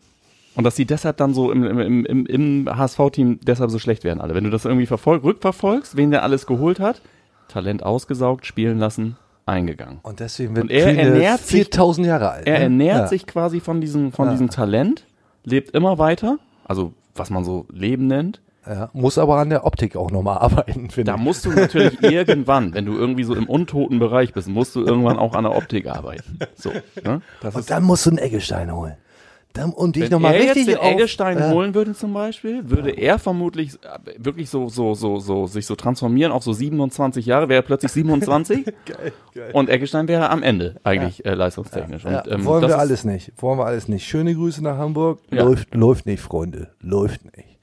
Und dass sie deshalb dann so im, im, im, im HSV-Team deshalb so schlecht werden alle. Wenn du das irgendwie verfolg, rückverfolgst, wen der alles geholt hat, Talent ausgesaugt, spielen lassen, eingegangen. Und deswegen wird Und er ernährt sich 4000 Jahre alt. er ne? ernährt Ja. sich quasi von diesem, von Ja. diesem Talent, lebt immer weiter, also was man so Leben nennt. Ja, muss aber an der Optik auch nochmal [laughs] arbeiten, finde Da ich. musst du natürlich [laughs] irgendwann, wenn du irgendwie so im untoten Bereich bist, musst du irgendwann auch an der Optik arbeiten. So, ne? Das Und ist, dann musst du einen Eggestein holen. Dann, und dich wenn nochmal er richtig jetzt den auf- Eggestein Ja. holen würde zum Beispiel, würde er vermutlich äh, wirklich so, so, so, so, sich so transformieren auf so 27 Jahre, wäre er plötzlich 27 [laughs] Geil, geil. und Eggestein wäre am Ende eigentlich äh, leistungstechnisch. Ja, Und, ähm, wollen das wir alles nicht. Wollen wir alles nicht. Schöne Grüße nach Hamburg. Ja. Läuft, läuft nicht, Freunde. Läuft nicht.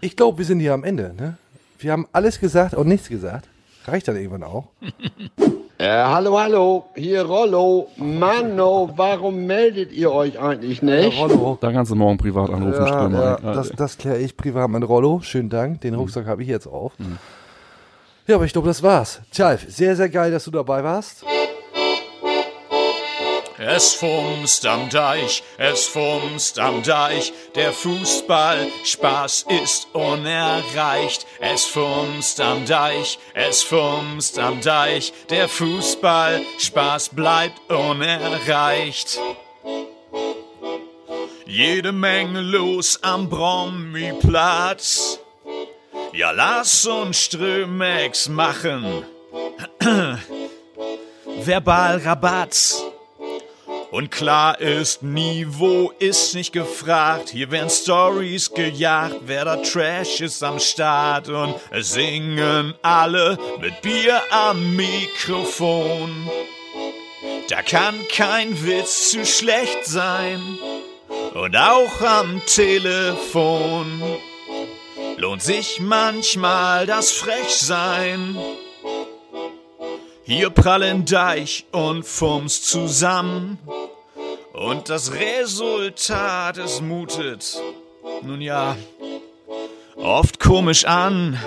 Ich glaube, wir sind hier am Ende. Ne? Wir haben alles gesagt und nichts gesagt. Reicht dann irgendwann auch. [laughs] Äh, hallo, hallo, hier Rollo. Manno, warum meldet ihr euch eigentlich nicht? Da kannst du morgen privat anrufen, Ja, ja, Ja, das, das kläre ich privat mit Rollo. Schönen Dank. Den Rucksack habe ich jetzt auf. Mhm. Ja, aber ich glaube, das war's. Tjalf, sehr, sehr geil, dass du dabei warst. Es fumst am Deich, es fumst am Deich, der Fußball, Spaß ist unerreicht. Es fumst am Deich, es fumst am Deich, der Fußball, Spaß bleibt unerreicht. Jede Menge los am Brommiplatz. Ja, lass uns Strömex machen. [clears throat] Verbalrabatz. Und klar ist, Niveau ist nicht gefragt. Hier werden Stories gejagt, wer da Trash ist am Start. Und es singen alle mit Bier am Mikrofon. Da kann kein Witz zu schlecht sein. Und auch am Telefon lohnt sich manchmal das Frechsein. Hier prallen Deich und Fums zusammen. Und das Resultat, es mutet, nun ja, oft komisch an.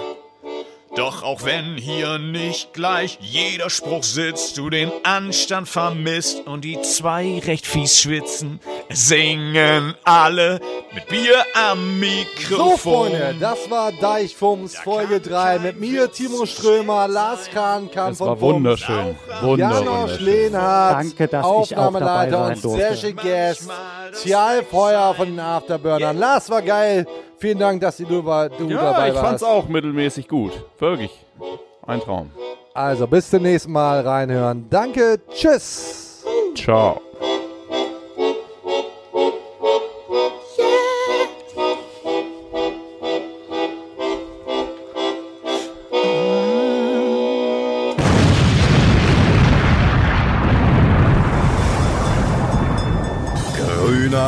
Doch auch wenn hier nicht gleich jeder Spruch sitzt, du den Anstand vermisst und die zwei recht fies schwitzen, singen alle mit Bier am Mikrofon. So, Freunde, das war Deichfums Folge 3 mit mir, Timo Strömer, Lars Kahnkamp Es war wunderschön. Wunder, Janosch wunderschön. Lehnhardt, Danke, dass ich auch Aufnahmeleiter dabei und sein durfte. Special Guest, Cial Feuer von den Afterburnern. Lars war geil. Vielen Dank, dass du, du Ja, dabei ich warst. fand's auch mittelmäßig gut. Wirklich. Ein Traum. Also, bis zum nächsten Mal reinhören. Danke, tschüss. Ciao.